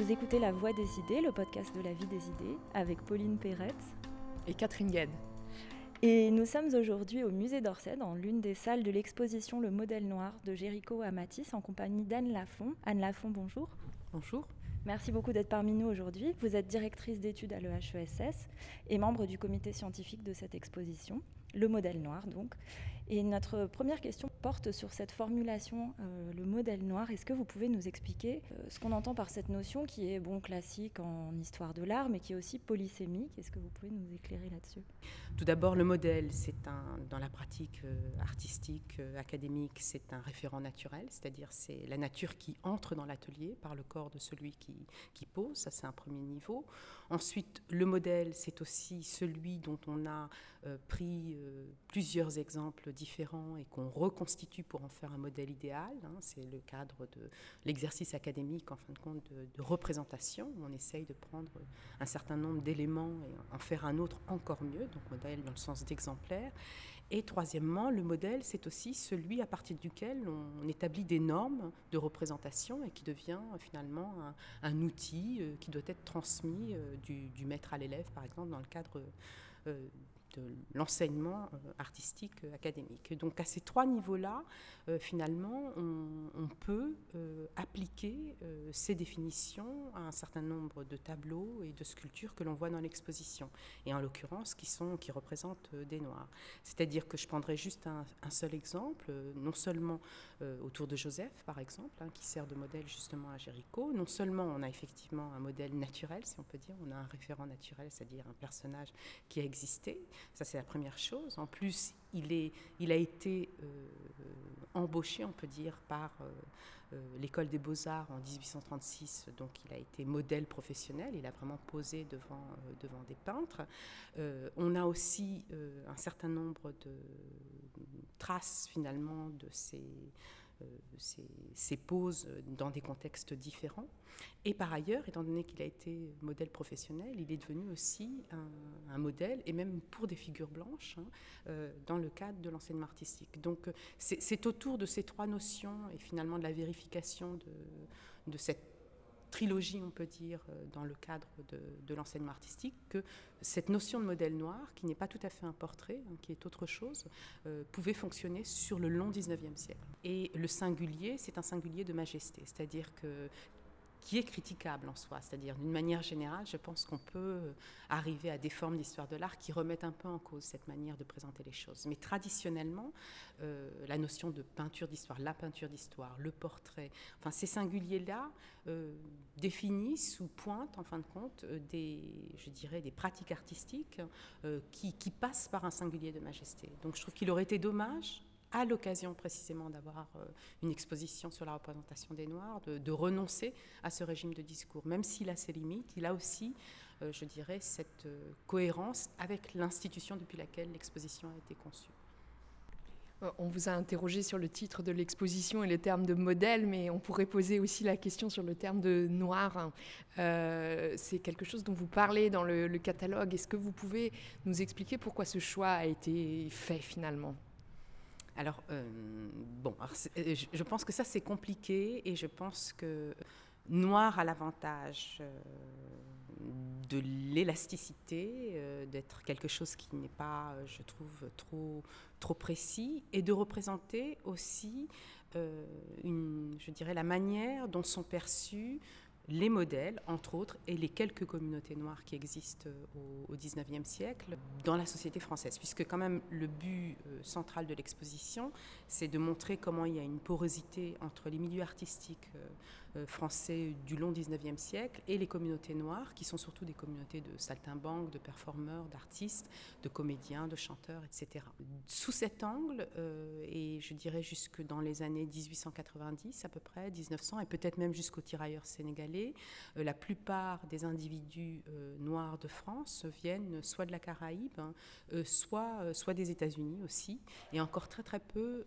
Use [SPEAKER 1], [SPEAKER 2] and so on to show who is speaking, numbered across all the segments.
[SPEAKER 1] Vous écoutez La Voix des idées, le podcast de la vie des idées, avec Pauline Perrette
[SPEAKER 2] et Catherine Gued.
[SPEAKER 1] Et nous sommes aujourd'hui au musée d'Orsay, dans l'une des salles de l'exposition Le modèle noir de Géricault à Matisse, en compagnie d'Anne Lafont. Anne Lafont, bonjour.
[SPEAKER 2] Bonjour.
[SPEAKER 1] Merci beaucoup d'être parmi nous aujourd'hui. Vous êtes directrice d'études à l'EHESS et membre du comité scientifique de cette exposition le modèle noir donc. Et notre première question porte sur cette formulation, euh, le modèle noir. Est-ce que vous pouvez nous expliquer euh, ce qu'on entend par cette notion qui est bon classique en histoire de l'art, mais qui est aussi polysémique? Est-ce que vous pouvez nous éclairer là-dessus?
[SPEAKER 2] Tout d'abord, le modèle, c'est un, dans la pratique euh, artistique, académique, c'est un référent naturel, c'est-à-dire c'est la nature qui entre dans l'atelier par le corps de celui qui, qui pose. Ça, c'est un premier niveau. Ensuite, le modèle, c'est aussi celui dont on a pris plusieurs exemples différents et qu'on reconstitue pour en faire un modèle idéal. Hein. C'est le cadre de l'exercice académique, en fin de compte, de, représentation, on essaye de prendre un certain nombre d'éléments et en faire un autre encore mieux, donc modèle dans le sens d'exemplaire. Et troisièmement, le modèle, c'est aussi celui à partir duquel on, établit des normes de représentation et qui devient finalement un, outil euh, qui doit être transmis euh, du, maître à l'élève, par exemple, dans le cadre euh, de l'enseignement euh, artistique euh, académique. Donc à ces trois niveaux-là, euh, finalement, on, peut appliquer ces définitions à un certain nombre de tableaux et de sculptures que l'on voit dans l'exposition, et en l'occurrence qui, sont, qui représentent des noirs. C'est-à-dire que je prendrai juste un, seul exemple, non seulement autour de Joseph, par exemple, hein, qui sert de modèle justement à Géricault, non seulement on a effectivement un modèle naturel, si on peut dire, on a un référent naturel, c'est-à-dire un personnage qui a existé, ça, c'est la première chose. En plus, il, est, il a été euh, embauché, on peut dire, par euh, euh, l'école des beaux-arts en 1836. Donc, il a été modèle professionnel. Il a vraiment posé devant, devant des peintres. on a aussi un certain nombre de traces, finalement, de ces ses, poses dans des contextes différents. Et par ailleurs, étant donné qu'il a été modèle professionnel, il est devenu aussi un, modèle, et même pour des figures blanches, hein, euh, dans le cadre de l'enseignement artistique. Donc c'est autour de ces trois notions et finalement de la vérification de, de cette trilogie, on peut dire, euh, dans le cadre de, l'enseignement artistique, que cette notion de modèle noir, qui n'est pas tout à fait un portrait, hein, qui est autre chose, euh, pouvait fonctionner sur le long 19e siècle. Et le singulier, c'est un singulier de majesté, c'est-à-dire que qui est critiquable en soi. C'est-à-dire, d'une manière générale, je pense qu'on peut arriver à des formes d'histoire de l'art qui remettent un peu en cause cette manière de présenter les choses. Mais traditionnellement, euh, la notion de peinture d'histoire, la peinture d'histoire, le portrait, enfin, ces singuliers-là euh, définissent ou pointent, en fin de compte, euh, des, je dirais, des pratiques artistiques qui, qui passent par un singulier de majesté. Donc, je trouve qu'il aurait été dommage à l'occasion précisément d'avoir euh, une exposition sur la représentation des Noirs, de, renoncer à ce régime de discours. Même s'il a ses limites, il a aussi, euh, je dirais, cette euh, cohérence avec l'institution depuis laquelle l'exposition a été conçue.
[SPEAKER 3] On vous a interrogé sur le titre de l'exposition et le terme de modèle, mais on pourrait poser aussi la question sur le terme de noir. c'est quelque chose dont vous parlez dans le catalogue. Est-ce que vous pouvez nous expliquer pourquoi ce choix a été fait finalement?
[SPEAKER 2] Alors, euh, bon, euh, je pense que ça c'est compliqué et je pense que Noir a l'avantage euh, de l'élasticité, d'être quelque chose qui n'est pas, je trouve, trop, trop précis et de représenter aussi, je dirais, la manière dont sont perçus les modèles, entre autres, et les quelques communautés noires qui existent euh, au, XIXe siècle dans la société française. Puisque quand même le but euh, central de l'exposition, c'est de montrer comment il y a une porosité entre les milieux artistiques euh, français du long XIXe siècle et les communautés noires, qui sont surtout des communautés de saltimbanques, de performeurs, d'artistes, de comédiens, de chanteurs, etc. Sous cet angle, et je dirais jusque dans les années 1890 à peu près, 1900, et peut-être même jusqu'aux tirailleurs sénégalais, euh, la plupart des individus euh, noirs de France viennent soit de la Caraïbe, hein, euh, soit, soit des États-Unis aussi, et encore très très peu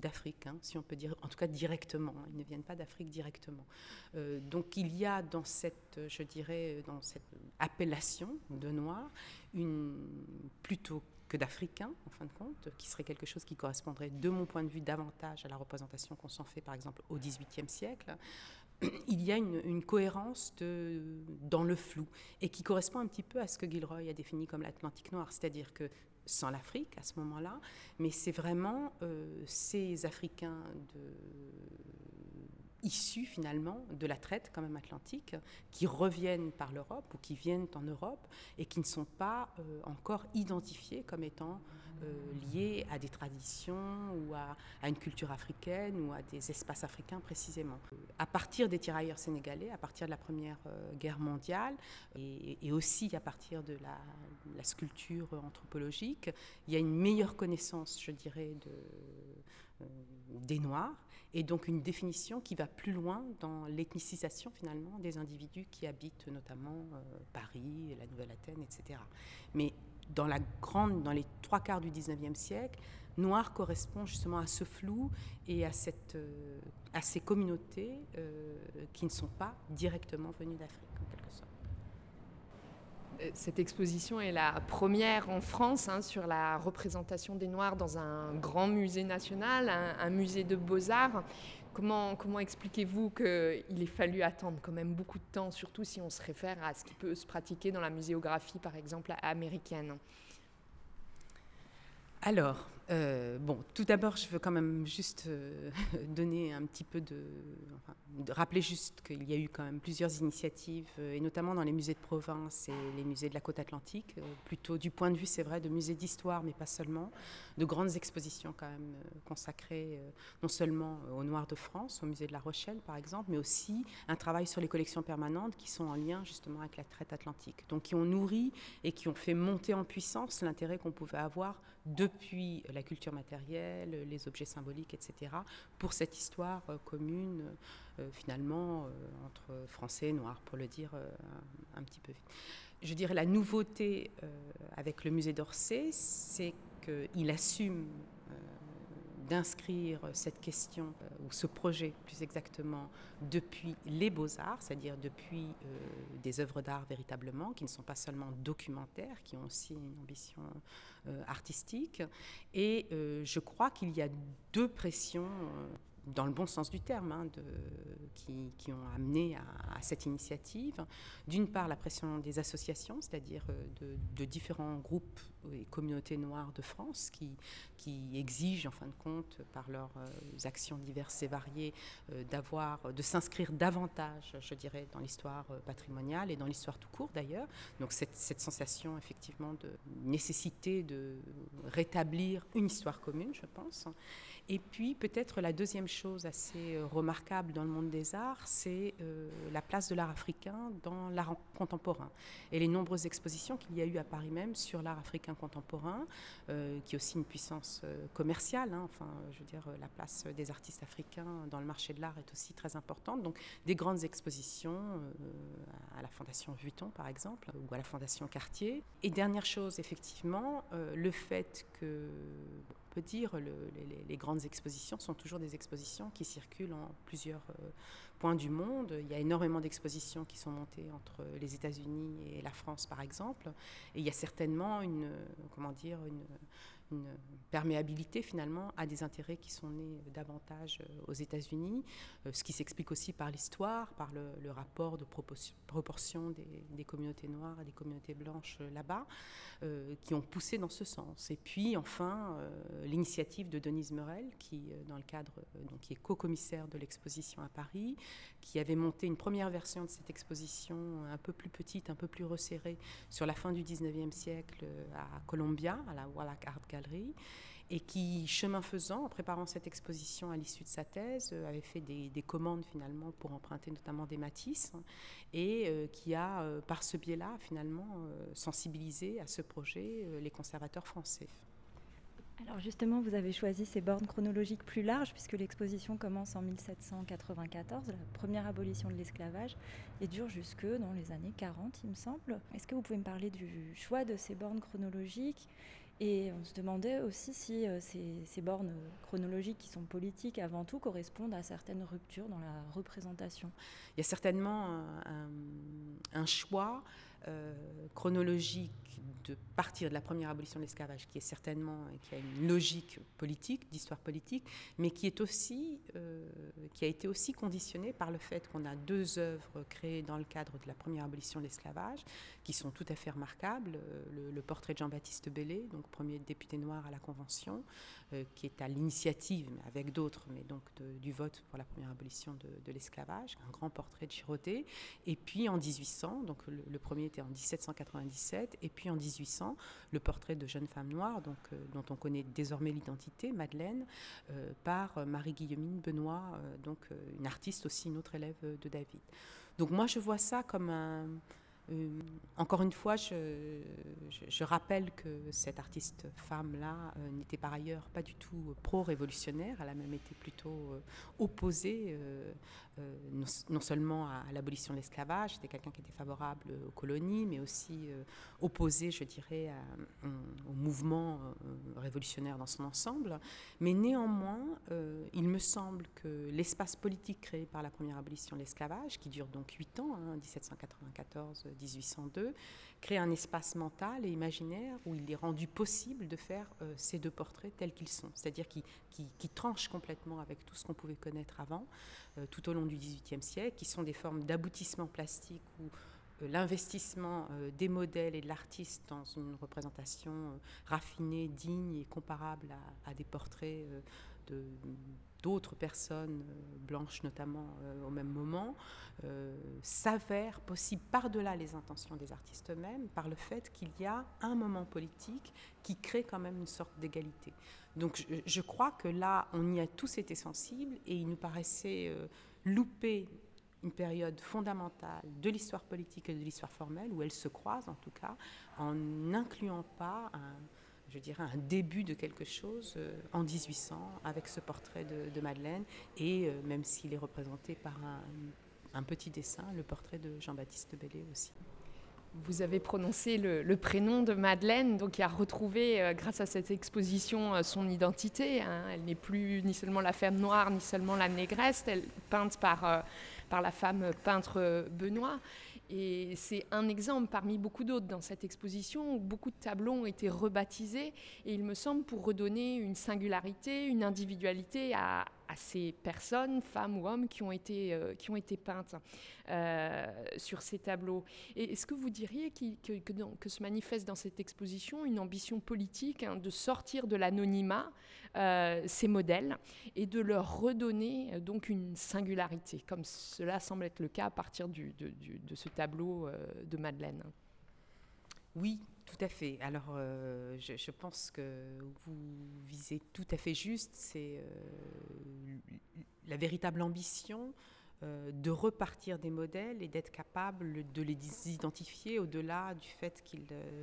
[SPEAKER 2] d'Afrique, hein, si on peut dire, en tout cas directement. Hein. ils ne viennent pas d'Afrique directement. donc il y a dans cette, je dirais, dans cette appellation de noir, plutôt que d'Africains, en fin de compte, qui serait quelque chose qui correspondrait, de mon point de vue, davantage à la représentation qu'on s'en fait, par exemple, au XVIIIe siècle, il y a une, cohérence dans le flou et qui correspond un petit peu à ce que Gilroy a défini comme l'Atlantique noir, c'est-à-dire que sans l'Afrique à ce moment-là, mais c'est vraiment euh, ces Africains de, issus finalement de la traite quand même atlantique, qui reviennent par l'Europe ou qui viennent en Europe et qui ne sont pas euh, encore identifiés comme étant euh, liés à des traditions ou à, une culture africaine ou à des espaces africains précisément. À partir des tirailleurs sénégalais, à partir de la Première euh, Guerre mondiale et, aussi à partir de la, sculpture anthropologique, il y a une meilleure connaissance, je dirais, de, des Noirs et donc une définition qui va plus loin dans l'ethnicisation finalement des individus qui habitent notamment euh, Paris, la Nouvelle-Athènes, etc. Mais dans, la les trois quarts du 19e siècle, noir correspond justement à ce flou et à, euh, à ces communautés euh, qui ne sont pas directement venues d'Afrique
[SPEAKER 3] cette exposition est la première en France hein, sur la représentation des Noirs dans un grand musée national, un, musée de beaux-arts. Comment, comment expliquez-vous qu'il ait fallu attendre quand même beaucoup de temps, surtout si on se réfère à ce qui peut se pratiquer dans la muséographie, par exemple, américaine?
[SPEAKER 2] Alors, euh, bon, tout d'abord, je veux quand même juste euh, donner un petit peu de, rappeler juste qu'il y a eu quand même plusieurs initiatives, euh, et notamment dans les musées de province et les musées de la côte atlantique, plutôt du point de vue, c'est vrai, de musées d'histoire, mais pas seulement, de grandes expositions quand même consacrées non seulement au Noir de France, au musée de La Rochelle par exemple, mais aussi un travail sur les collections permanentes qui sont en lien justement avec la traite atlantique, donc qui ont nourri et qui ont fait monter en puissance l'intérêt qu'on pouvait avoir depuis la culture matérielle, les objets symboliques, etc., pour cette histoire euh, commune, euh, finalement, euh, entre français et noirs, pour le dire un, petit peu vite. Je dirais la nouveauté avec le musée d'Orsay, c'est qu'il assume d'inscrire cette question, ou ce projet plus exactement, depuis les beaux-arts, c'est-à-dire depuis des œuvres d'art véritablement, qui ne sont pas seulement documentaires, qui ont aussi une ambition artistique. Et euh, je crois qu'il y a deux pressions euh, dans le bon sens du terme, hein, qui, qui, ont amené à, cette initiative. D'une part, la pression des associations, c'est-à-dire de, différents groupes et communautés noires de France qui, exigent, en fin de compte, par leurs actions diverses et variées, d'avoir, de s'inscrire davantage, je dirais, dans l'histoire patrimoniale et dans l'histoire tout court d'ailleurs. Donc cette, cette, sensation, effectivement, de nécessité de rétablir une histoire commune, je pense. Et puis peut-être la deuxième chose assez euh, remarquable dans le monde des arts, c'est euh, la place de l'art africain dans l'art contemporain. Et les nombreuses expositions qu'il y a eu à Paris même sur l'art africain contemporain, euh, qui est aussi une puissance commerciale. Hein. enfin, je veux dire, la place des artistes africains dans le marché de l'art est aussi très importante. Donc des grandes expositions à la Fondation Vuitton, par exemple, ou à la Fondation Cartier. Et dernière chose, effectivement, le fait que peut dire, les, grandes expositions sont toujours des expositions qui circulent en plusieurs du monde. Il y a énormément d'expositions qui sont montées entre les États-Unis et la France, par exemple. Et il y a certainement une, comment dire, une, une perméabilité finalement à des intérêts qui sont nés davantage euh, aux États-Unis, euh, ce qui s'explique aussi par l'histoire, par le, rapport de proportion des, communautés noires à des communautés blanches euh, là-bas, qui ont poussé dans ce sens. Et puis enfin, l'initiative de Denise Morel, qui, dans le cadre, donc, est co-commissaire de l'exposition à Paris, qui avait monté une première version de cette exposition un peu plus petite, un peu plus resserrée, sur la fin du 19e siècle à Columbia, à la Wallach Art Gallery et qui, chemin faisant, en préparant cette exposition à l'issue de sa thèse, euh, avait fait des, commandes finalement pour emprunter notamment des Matisse, et euh, qui a, euh, par ce biais-là, finalement, sensibilisé à ce projet les conservateurs français.
[SPEAKER 1] Alors justement, vous avez choisi ces bornes chronologiques plus larges, puisque l'exposition commence en 1794, la première abolition de l'esclavage, et dure jusque dans les années 40, il me semble. Est-ce que vous pouvez me parler du choix de ces bornes chronologiques et on se demandait aussi si euh, ces, bornes chronologiques qui sont politiques avant tout correspondent à certaines ruptures dans la représentation.
[SPEAKER 2] Il y a certainement un, choix euh, chronologique de partir de la première abolition de l'esclavage, qui est certainement, qui a une logique politique, d'histoire politique, mais qui, est aussi, euh, qui a été aussi conditionnée par le fait qu'on a deux œuvres créées dans le cadre de la première abolition de l'esclavage, qui sont tout à fait remarquables. Euh, le, portrait de Jean-Baptiste Bellé, donc premier député noir à la Convention, euh, qui est à l'initiative, mais avec d'autres, mais donc du vote pour la première abolition de, l'esclavage, un grand portrait de Chiroté. Et puis en 1800, donc le, premier était en 1797, et puis en 1800, le portrait de jeune femme noire, donc, euh, dont on connaît désormais l'identité, Madeleine, par Marie-Guillemine Benoît, donc une artiste aussi, une autre élève de David. Donc moi, je vois ça comme un, euh, encore une fois, je, rappelle que cette artiste femme-là euh, n'était par ailleurs pas du tout pro-révolutionnaire, elle a même été plutôt euh, opposée non, seulement à, l'abolition de l'esclavage, c'était quelqu'un qui était favorable aux colonies, mais aussi opposée, je dirais, au mouvement révolutionnaire dans son ensemble. Mais néanmoins, il me semble que l'espace politique créé par la première abolition de l'esclavage, qui dure donc huit ans, 1794 hein, 1802, crée un espace mental et imaginaire où il est rendu possible de faire euh, ces deux portraits tels qu'ils sont, c'est-à-dire qui, qui, tranchent complètement avec tout ce qu'on pouvait connaître avant, euh, tout au long du XVIIIe siècle, qui sont des formes d'aboutissement plastique où euh, l'investissement des modèles et de l'artiste dans une représentation raffinée, digne et comparable à des portraits de d'autres personnes, euh, blanches notamment euh, au même moment, euh, s'avère possible par-delà les intentions des artistes eux-mêmes, par le fait qu'il y a un moment politique qui crée quand même une sorte d'égalité. Donc je, crois que là, on y a tous été sensibles et il nous paraissait louper une période fondamentale de l'histoire politique et de l'histoire formelle, où elles se croisent en tout cas, en n'incluant pas un je dirais, un début de quelque chose euh, en 1800 avec ce portrait de, Madeleine et euh, même s'il est représenté par un, petit dessin, le portrait de Jean-Baptiste Bellé aussi.
[SPEAKER 3] Vous avez prononcé le, prénom de Madeleine, donc qui a retrouvé, euh, grâce à cette exposition, son identité. Hein. Elle n'est plus ni seulement la femme noire, ni seulement la négresse, elle peinte par, par la femme peintre Benoît. Et c'est un exemple parmi beaucoup d'autres dans cette exposition où beaucoup de tableaux ont été rebaptisés. Et il me semble pour redonner une singularité, une individualité à, à ces personnes, femmes ou hommes, qui ont été, euh, qui ont été peintes euh, sur ces tableaux. Et est-ce que vous diriez que, que, se manifeste dans cette exposition une ambition politique hein, de sortir de l'anonymat euh, ces modèles et de leur redonner donc une singularité, comme cela semble être le cas à partir de, de, ce tableau de Madeleine?
[SPEAKER 2] Oui, tout à fait. Alors, euh, je, pense que vous visez tout à fait juste. C'est euh, la véritable ambition euh, de repartir des modèles et d'être capable de les identifier au-delà du fait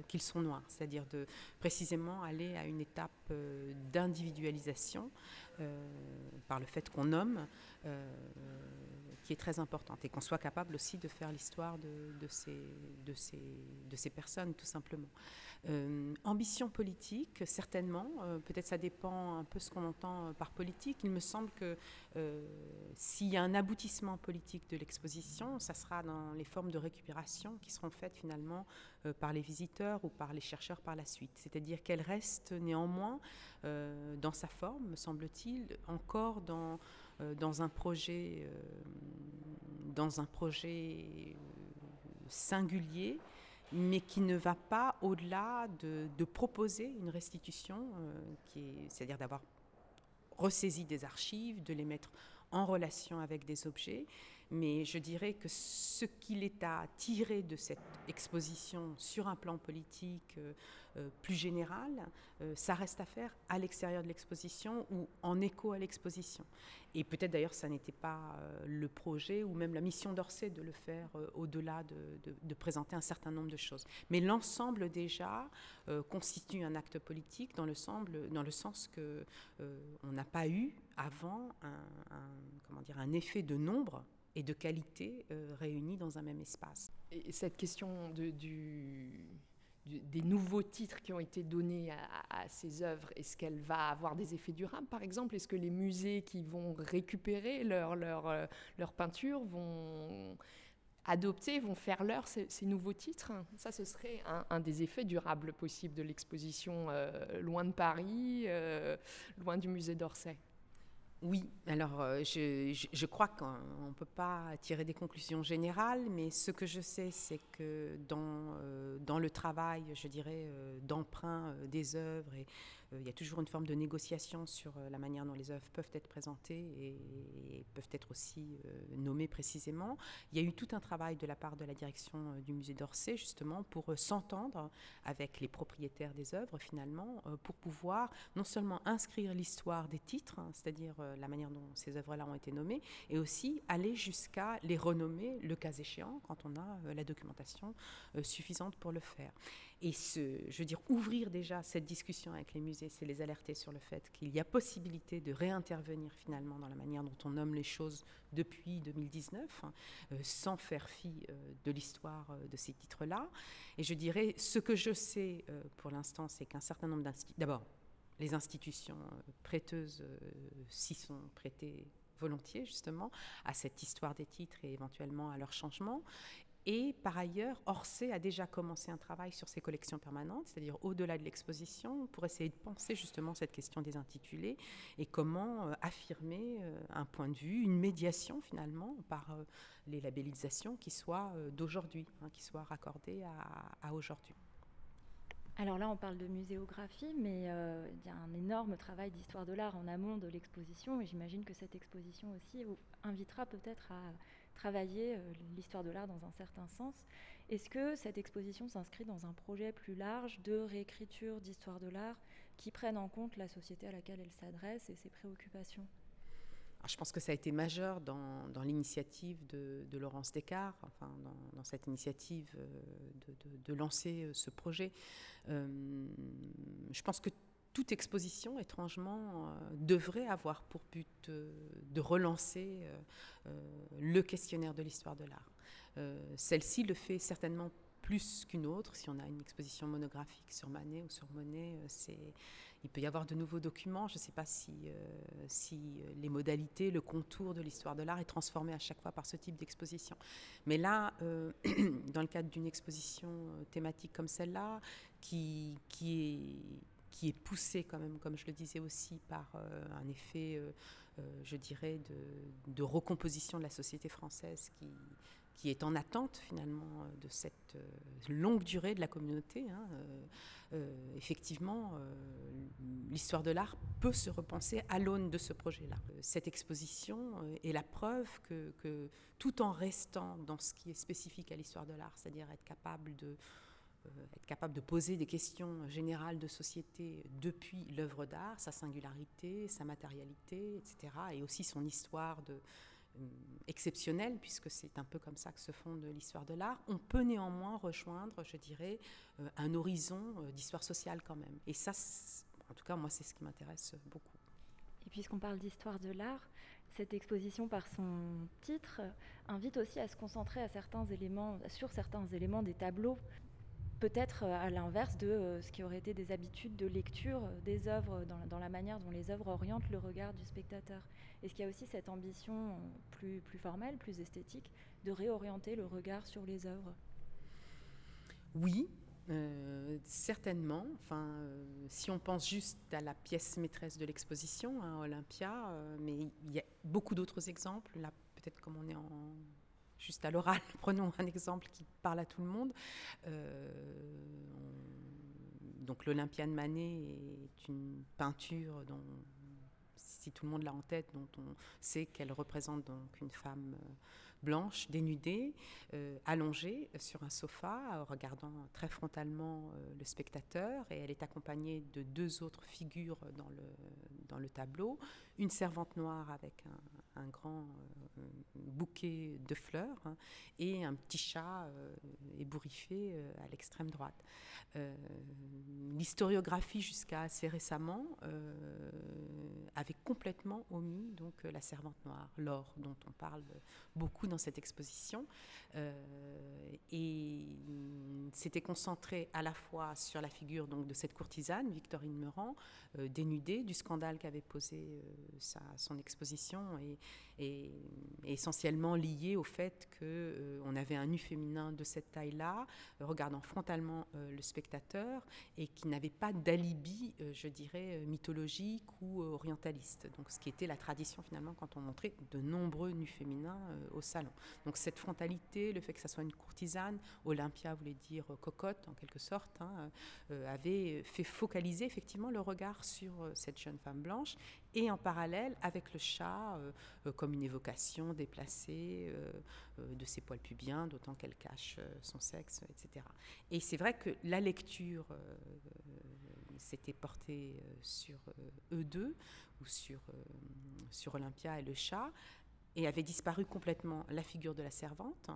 [SPEAKER 2] qu'ils sont noirs. C'est-à-dire de précisément aller à une étape d'individualisation par le fait qu'on nomme qui est très importante et qu'on soit capable aussi de faire l'histoire de, ces, de, ces, de ces personnes, tout simplement. Euh, ambition politique, certainement. Euh, peut-être ça dépend un peu ce qu'on entend par politique. Il me semble que euh, s'il y a un aboutissement politique de l'exposition, ça sera dans les formes de récupération qui seront faites finalement par les visiteurs ou par les chercheurs par la suite. C'est-à-dire qu'elle reste néanmoins dans sa forme, me semble-t-il, encore dans euh, dans un projet, euh, dans un projet euh, singulier, mais qui ne va pas au-delà de, proposer une restitution, c'est-à-dire d'avoir ressaisi des archives, de les mettre en relation avec des objets. Mais je dirais que ce qu'il est à tirer de cette exposition sur un plan politique, euh, plus général, euh, ça reste à faire à l'extérieur de l'exposition ou en écho à l'exposition. Et peut-être d'ailleurs ça n'était pas euh, le projet ou même la mission d'Orsay de le faire au-delà de, présenter un certain nombre de choses. Mais l'ensemble déjà constitue un acte politique dans le, sens que on n'a pas eu avant comment dire, un effet de nombre et de qualité réunis dans un même espace.
[SPEAKER 3] Et cette question des nouveaux titres qui ont été donnés à, ces œuvres, est-ce qu'elle va avoir des effets durables, par exemple? Est-ce que les musées qui vont récupérer leur, leur, euh, leur peinture vont adopter, vont faire leur ces, nouveaux titres? Ça, ce serait un, des effets durables possibles de l'exposition loin de Paris, loin du musée d'Orsay.
[SPEAKER 2] Oui, alors euh, je, crois qu'on ne peut pas tirer des conclusions générales, mais ce que je sais, c'est que dans, euh, le travail, je dirais, euh, d'emprunt des œuvres et il y a toujours une forme de négociation sur euh, la manière dont les œuvres peuvent être présentées et, peuvent être aussi euh, nommées précisément. Il y a eu tout un travail de la part de la direction du musée d'Orsay, justement, pour s'entendre avec les propriétaires des œuvres, finalement, pour pouvoir non seulement inscrire l'histoire des titres, hein, c'est-à-dire la manière dont ces œuvres-là ont été nommées, et aussi aller jusqu'à les renommer, le cas échéant, quand on a la documentation suffisante pour le faire. Et je veux dire, ouvrir déjà cette discussion avec les musées, c'est les alerter sur le fait qu'il y a possibilité de réintervenir finalement dans la manière dont on nomme les choses depuis 2019, hein, euh, sans faire fi euh, de l'histoire euh, de ces titres-là. Et je dirais, ce que je sais pour l'instant, c'est qu'un certain nombre d'institutions, d'abord, les institutions prêteuses s'y sont prêtées volontiers justement à cette histoire des titres et éventuellement à leur changement. Et par ailleurs, Orsay a déjà commencé un travail sur ses collections permanentes, c'est-à-dire au-delà de l'exposition, pour essayer de penser justement cette question des intitulés et comment euh, affirmer euh, un point de vue, une médiation finalement par euh, les labellisations qui soient d'aujourd'hui, hein, qui soient raccordées à, aujourd'hui.
[SPEAKER 1] Alors là, on parle de muséographie, mais il y a un énorme travail d'histoire de l'art en amont de l'exposition, et j'imagine que cette exposition aussi invitera peut-être à travailler euh, l'histoire de l'art dans un certain sens. Est-ce que cette exposition s'inscrit dans un projet plus large de réécriture d'histoire de l'art qui prenne en compte la société à laquelle elle s'adresse et ses préoccupations?
[SPEAKER 2] Je pense que ça a été majeur dans, l'initiative de, Laurence Descartes, enfin dans, cette initiative euh, de, lancer euh, ce projet. je pense que toute exposition, étrangement, euh, devrait avoir pour but de relancer euh, le questionnaire de l'histoire de l'art. Euh, celle-ci le fait certainement plus qu'une autre. Si on a une exposition monographique sur Manet ou sur Monet, il peut y avoir de nouveaux documents. Je ne sais pas si, si les modalités, le contour de l'histoire de l'art est transformé à chaque fois par ce type d'exposition. Mais là, dans le cadre d'une exposition thématique comme celle-là, qui, qui est qui est poussé quand même, comme je le disais aussi, par euh, un effet, euh, euh, je dirais, de, recomposition de la société française qui, est en attente finalement de cette longue durée de la communauté. Hein, effectivement, l'histoire de l'art peut se repenser à l'aune de ce projet-là. Cette exposition est la preuve que, tout en restant dans ce qui est spécifique à l'histoire de l'art, c'est-à-dire être capable de être capable de poser des questions générales de société depuis l'œuvre d'art, sa singularité, sa matérialité, etc., et aussi son histoire de, euh, exceptionnelle, puisque c'est un peu comme ça que se fonde l'histoire de l'art, on peut néanmoins rejoindre, je dirais, euh, un horizon d'histoire sociale quand même. Et ça, en tout cas, moi, c'est ce qui m'intéresse beaucoup.
[SPEAKER 1] Et puisqu'on parle d'histoire de l'art, cette exposition, par son titre, invite aussi à se concentrer sur certains éléments des tableaux peut-être euh, à l'inverse de euh, ce qui aurait été des habitudes de lecture euh, des œuvres, dans, la manière dont les œuvres orientent le regard du spectateur. Est-ce qu'il y a aussi cette ambition plus, plus formelle, plus esthétique, de réorienter le regard sur les œuvres?
[SPEAKER 2] Oui, certainement. Enfin, si on pense juste à la pièce maîtresse de l'exposition, hein, Olympia, mais il y a beaucoup d'autres exemples. Là, peut-être comme on est en juste à l'oral, prenons un exemple qui parle à tout le monde. Euh, donc l'Olympia de Manet est une peinture dont, si tout le monde l'a en tête, dont on sait qu'elle représente donc une femme euh, blanche, dénudée, euh, allongée sur un sofa, regardant très frontalement le spectateur, et elle est accompagnée de deux autres figures dans le, tableau, une servante noire avec un, grand bouquet de fleurs hein, et un petit chat euh, ébouriffé euh, à l'extrême droite. Euh, l'historiographie jusqu'à assez récemment avait complètement omis donc la servante noire, l'or dont on parle beaucoup dans cette exposition, et s'était concentré à la fois sur la figure de cette courtisane Victorine Meurant, dénudée du scandale qu'avait posé sa, son exposition et essentiellement liée au fait qu'on on avait un nu féminin de cette taille-là, regardant frontalement le spectateur et qui n'avait pas d'alibi, je dirais, mythologique ou orientaliste. Donc, ce qui était la tradition finalement quand on montrait de nombreux nus féminins au salon. Donc, cette frontalité, le fait que ça soit une courtisane, Olympia voulait dire cocotte en quelque sorte, hein, avait fait focaliser effectivement le regard sur cette jeune femme blanche et en parallèle avec le chat euh, euh, comme une évocation déplacée euh, de ses poils pubiens, d'autant qu'elle cache son sexe, etc. Et c'est vrai que la lecture s'était portée sur eux deux ou sur, sur Olympia et le chat et avait disparu complètement la figure de la servante.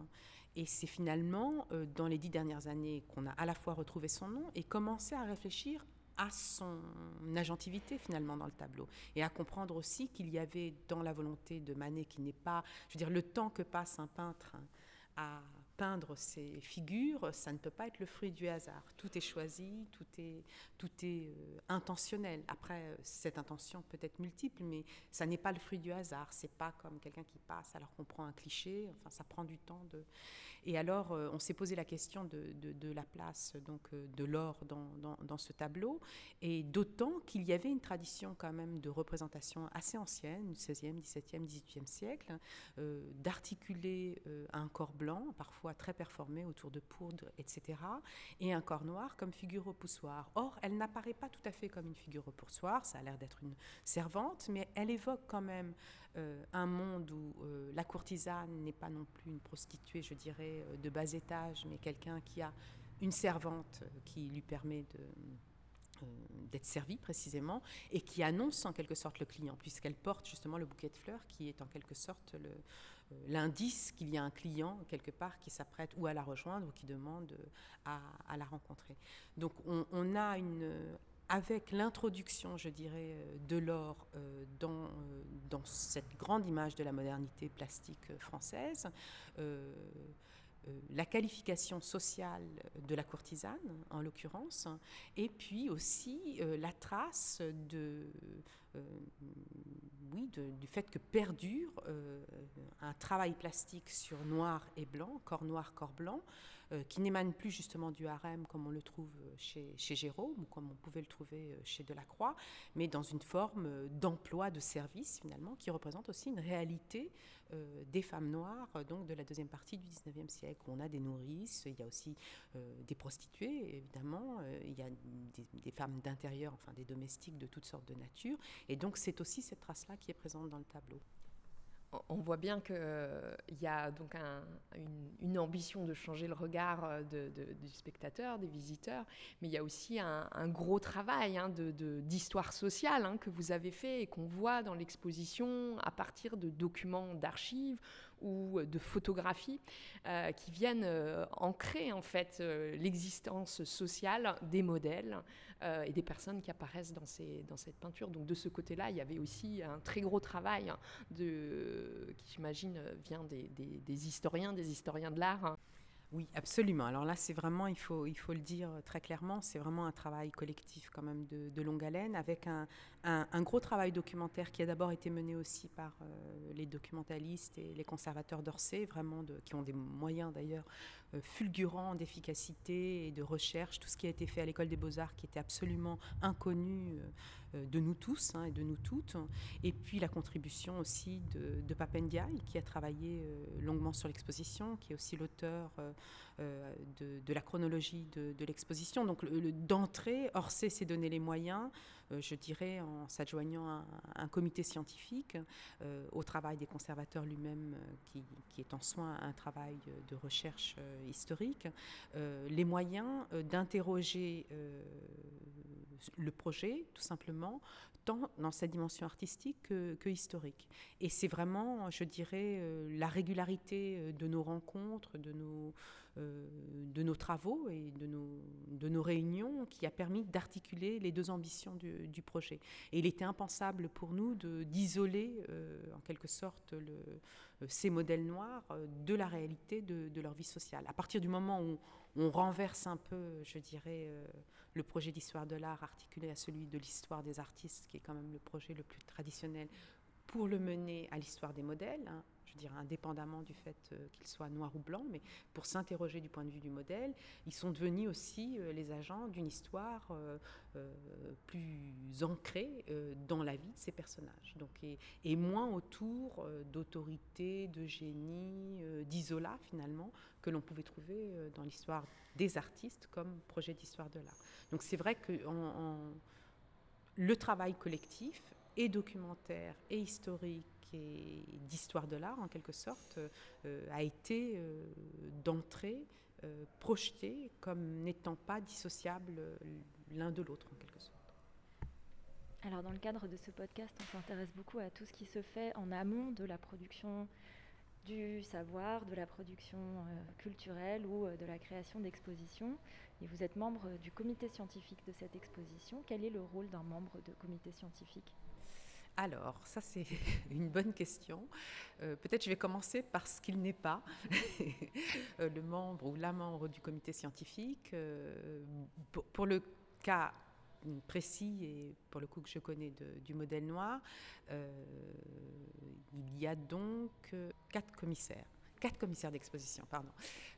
[SPEAKER 2] Et c'est finalement dans les dix dernières années qu'on a à la fois retrouvé son nom et commencé à réfléchir à son agentivité finalement dans le tableau et à comprendre aussi qu'il y avait dans la volonté de Manet qui n'est pas, je veux dire, le temps que passe un peintre à peindre ces figures, ça ne peut pas être le fruit du hasard. Tout est choisi, tout est, tout est euh, intentionnel. Après, euh, cette intention peut être multiple, mais ça n'est pas le fruit du hasard. C'est pas comme quelqu'un qui passe alors qu'on prend un cliché. Enfin, ça prend du temps. De... Et alors, euh, on s'est posé la question de, la place donc de l'or dans, ce tableau, et d'autant qu'il y avait une tradition quand même de représentation assez ancienne, du 16e, 17e, 18e siècle, d'articuler un corps blanc, parfois très performée autour de poudre, etc. Et un corps noir comme figure au poussoir. Or, elle n'apparaît pas tout à fait comme une figure au poussoir, ça a l'air d'être une servante, mais elle évoque quand même euh, un monde où euh, la courtisane n'est pas non plus une prostituée, je dirais, euh, de bas étage, mais quelqu'un qui a une servante qui lui permet d'être servie précisément et qui annonce en quelque sorte le client puisqu'elle porte justement le bouquet de fleurs qui est en quelque sorte l'indice qu'il y a un client quelque part qui s'apprête ou à la rejoindre ou qui demande à, la rencontrer. Donc on, a une avec l'introduction, je dirais, euh, de l'or euh, dans, dans cette grande image de la modernité plastique française, la qualification sociale de la courtisane, en l'occurrence, et puis aussi la trace euh, du fait que perdure euh, un travail plastique sur noir et blanc, corps noir, corps blanc, euh, qui n'émane plus justement du harem comme on le trouve chez, chez Jérôme ou comme on pouvait le trouver chez Delacroix, mais dans une forme d'emploi de service finalement qui représente aussi une réalité des femmes noires donc de la deuxième partie du 19e siècle. On a des nourrices, il y a aussi des prostituées évidemment, il y a des, femmes d'intérieur, enfin des domestiques de toutes sortes de nature, et donc c'est aussi cette trace-là qui est présente dans le tableau
[SPEAKER 3] on voit bien qu'il euh, y a donc une, ambition de changer le regard euh, du spectateur, des visiteurs, mais il y a aussi un, gros travail hein, d'histoire sociale hein, que vous avez fait et qu'on voit dans l'exposition à partir de documents d'archives ou de photographies euh, qui viennent euh, ancrer en fait euh, l'existence sociale des modèles et des personnes qui apparaissent dans, cette peinture. Donc de ce côté-là, il y avait aussi un très gros travail hein, de, qui j'imagine vient des, des, historiens, des historiens de l'art.
[SPEAKER 2] Oui, absolument. Alors là, c'est vraiment, il faut, il faut le dire très clairement, c'est vraiment un travail collectif quand même de, longue haleine, avec un, gros travail documentaire qui a d'abord été mené aussi par euh, les documentalistes et les conservateurs d'Orsay, vraiment qui ont des moyens d'ailleurs euh, fulgurants d'efficacité et de recherche. Tout ce qui a été fait à l'école des beaux-arts qui était absolument inconnu euh, de nous tous hein, et de nous toutes. Et puis la contribution aussi de, de Papendiaï, qui a travaillé longuement sur l'exposition, qui est aussi l'auteur euh, de, la chronologie de, l'exposition. Donc d'entrée, Orsay s'est donné les moyens, euh, je dirais, en s'adjoignant à, un comité scientifique euh, au travail des conservateurs lui-même, qui, est en soin un travail de recherche historique, les moyens d'interroger le projet, tout simplement, tant dans sa dimension artistique que, historique. Et c'est vraiment, je dirais, la régularité de nos rencontres, de nos, euh, de nos travaux et de nos, de nos réunions qui a permis d'articuler les deux ambitions du, projet. Et il était impensable pour nous d'isoler euh, en quelque sorte euh, ces modèles noirs de la réalité de, leur vie sociale. À partir du moment où on renverse un peu, je dirais, le projet d'histoire de l'art articulé à celui de l'histoire des artistes, qui est quand même le projet le plus traditionnel pour le mener à l'histoire des modèles, hein, je dirais indépendamment du fait euh, qu'il soit noir ou blanc, mais pour s'interroger du point de vue du modèle, ils sont devenus aussi euh, les agents d'une histoire euh, plus ancrée dans la vie de ces personnages. Donc, et, moins autour d'autorité, de génie, d'isola finalement, que l'on pouvait trouver dans l'histoire des artistes comme projet d'histoire de l'art. Donc c'est vrai que le travail collectif et documentaire et historique d'histoire de l'art, en quelque sorte, euh, a été euh, d'entrée euh, projeté comme n'étant pas dissociable l'un de l'autre, en quelque sorte.
[SPEAKER 1] Alors, dans le cadre de ce podcast, on s'intéresse beaucoup à tout ce qui se fait en amont de la production du savoir, de la production culturelle ou de la création d'expositions. Et vous êtes membre du comité scientifique de cette exposition. Quel est le rôle d'un membre de comité scientifique?
[SPEAKER 2] Alors, ça c'est une bonne question. Euh, peut-être je vais commencer par ce qu'il n'est pas, euh, le membre ou la membre du comité scientifique. Euh, pour, le cas précis et pour le coup que je connais du modèle noir, il y a donc quatre commissaires quatre commissaires d'exposition, pardon,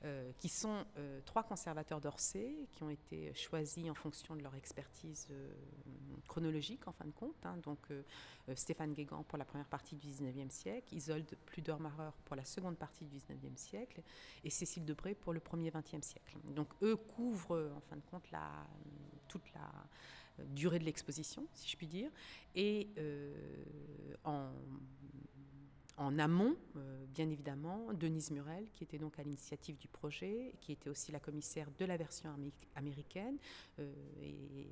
[SPEAKER 2] euh, qui sont euh, trois conservateurs d'Orsay, qui ont été choisis en fonction de leur expertise euh, chronologique, en fin de compte. Hein. donc Stéphane Guégan pour la première partie du 19e siècle, Isolde Pludermacher pour la seconde partie du 19e siècle, et Cécile Debré pour le premier 20e siècle. Donc eux couvrent, en fin de compte, toute la durée de l'exposition, si je puis dire, et en en amont, euh, bien évidemment, Denise Murel, qui était donc à l'initiative du projet, qui était aussi la commissaire de la version américaine, euh, est,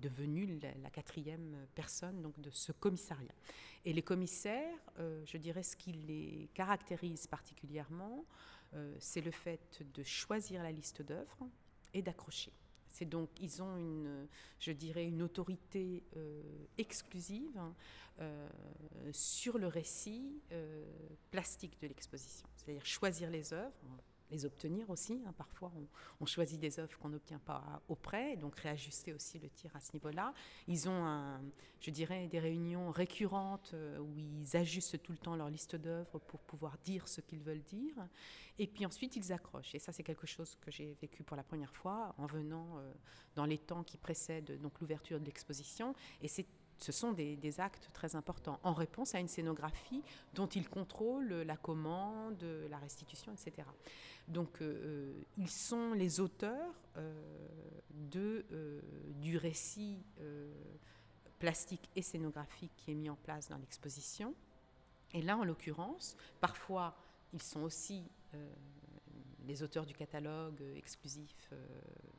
[SPEAKER 2] devenue la, quatrième personne donc, de ce commissariat. Et les commissaires, euh, je dirais ce qui les caractérise particulièrement, c'est le fait de choisir la liste d'œuvres et d'accrocher. C'est donc, ils ont une, autorité euh, exclusive euh, sur le récit euh, plastique de l'exposition. C'est-à-dire choisir les œuvres, les obtenir aussi. Hein. Parfois, on, choisit des œuvres qu'on n'obtient pas auprès, donc réajuster aussi le tir à ce niveau-là. Ils ont, je dirais, des réunions récurrentes euh, où ils ajustent tout le temps leur liste d'œuvres pour pouvoir dire ce qu'ils veulent dire. Et puis ensuite, ils accrochent. Et ça, c'est quelque chose que j'ai vécu pour la première fois en venant euh, dans les temps qui précèdent l'ouverture de l'exposition. Et c'est ce sont des, actes très importants en réponse à une scénographie dont ils contrôlent la commande, la restitution, etc. Donc euh, euh, ils sont les auteurs euh, du récit plastique et scénographique qui est mis en place dans l'exposition. Et là, en l'occurrence, parfois, ils sont aussi les auteurs du catalogue euh, exclusif, euh,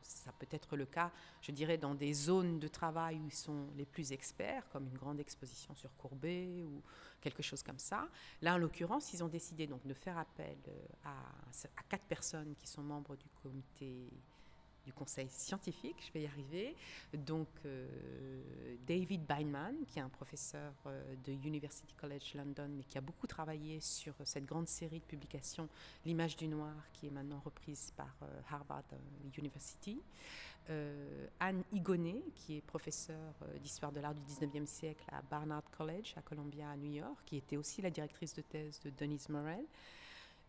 [SPEAKER 2] ça peut être le cas, je dirais, dans des zones de travail où ils sont les plus experts, comme une grande exposition sur Courbet ou quelque chose comme ça. Là, en l'occurrence, ils ont décidé donc de faire appel euh, à, à quatre personnes qui sont membres du comité du conseil scientifique, je vais y arriver. Donc, euh, David Beinman, qui est un professeur euh, de University College London, mais qui a beaucoup travaillé sur cette grande série de publications, L'image du noir, qui est maintenant reprise par euh, Harvard University. Anne Igonet, qui est professeure d'histoire de l'art du 19e siècle à Barnard College, à Columbia, à New York, qui était aussi la directrice de thèse de Denise Morel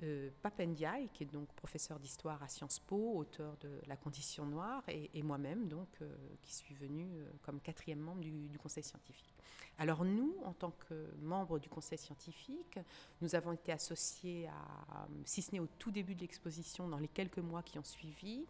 [SPEAKER 2] euh, Papendiaï, qui est donc professeur d'histoire à Sciences Po, auteur de La condition noire, et, moi-même, donc, euh, qui suis venue euh, comme quatrième membre du, du, Conseil scientifique. Alors nous, en tant que membres du Conseil scientifique, nous avons été associés à, si ce n'est au tout début de l'exposition, dans les quelques mois qui ont suivi,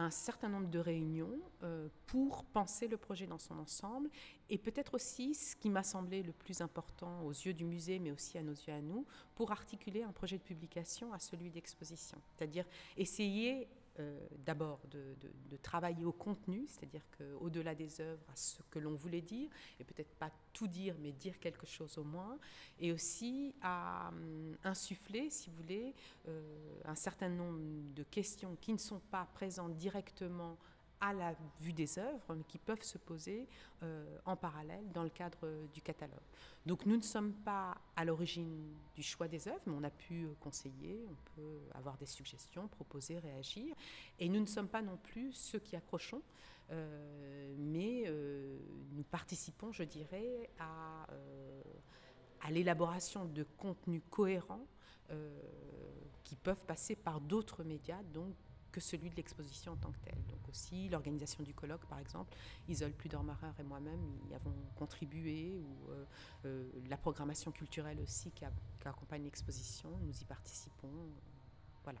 [SPEAKER 2] un certain nombre de réunions euh, pour penser le projet dans son ensemble et peut-être aussi ce qui m'a semblé le plus important aux yeux du musée mais aussi à nos yeux à nous pour articuler un projet de publication à celui d'exposition. C'est-à-dire essayer euh, d'abord de, travailler au contenu, c'est-à-dire qu'au-delà des œuvres, à ce que l'on voulait dire, et peut-être pas tout dire, mais dire quelque chose au moins, et aussi à hum, insuffler, si vous voulez, euh, un certain nombre de questions qui ne sont pas présentes directement à la vue des œuvres, mais qui peuvent se poser euh, en parallèle dans le cadre du catalogue. Donc nous ne sommes pas à l'origine du choix des œuvres, mais on a pu euh, conseiller, on peut avoir des suggestions, proposer, réagir. Et nous ne sommes pas non plus ceux qui accrochons, euh, mais nous participons, je dirais, à à l'élaboration de contenus cohérents qui peuvent passer par d'autres médias, donc que celui de l'exposition en tant que telle. Donc aussi l'organisation du colloque, par exemple, Isole Pludormarer et moi-même y avons contribué, ou euh, euh, la programmation culturelle aussi qui, accompagne l'exposition, nous y participons. Voilà.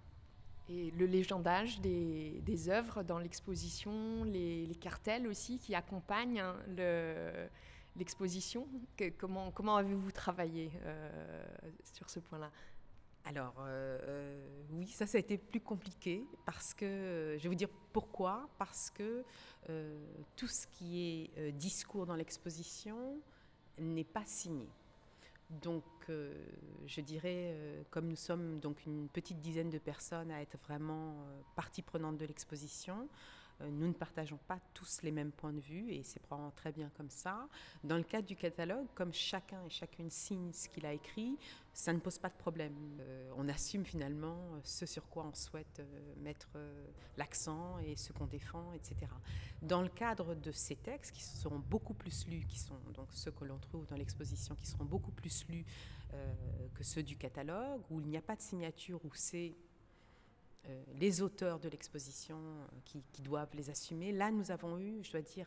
[SPEAKER 3] Et le légendage des, œuvres dans l'exposition, les, cartels aussi qui accompagnent hein, l'exposition. comment, avez-vous travaillé euh, sur ce point-là?
[SPEAKER 2] Alors, euh, euh, oui, ça, ça a été plus compliqué parce que, je vais vous dire pourquoi, parce que euh, tout ce qui est discours dans l'exposition n'est pas signé. Donc, je dirais, comme nous sommes donc une petite dizaine de personnes à être vraiment partie prenante de l'exposition, euh, nous ne partageons pas tous les mêmes points de vue et c'est probablement très bien comme ça. Dans le cadre du catalogue, comme chacun et chacune signe ce qu'il a écrit, ça ne pose pas de problème. Euh, on assume finalement ce sur quoi on souhaite euh, mettre l'accent et ce qu'on défend, etc. Dans le cadre de ces textes qui seront beaucoup plus lus, qui sont donc ceux que l'on trouve dans l'exposition, qui seront beaucoup plus lus que ceux du catalogue, où il n'y a pas de signature, où c'est euh, les auteurs de l'exposition euh, qui, doivent les assumer. Là, nous avons eu, je dois dire,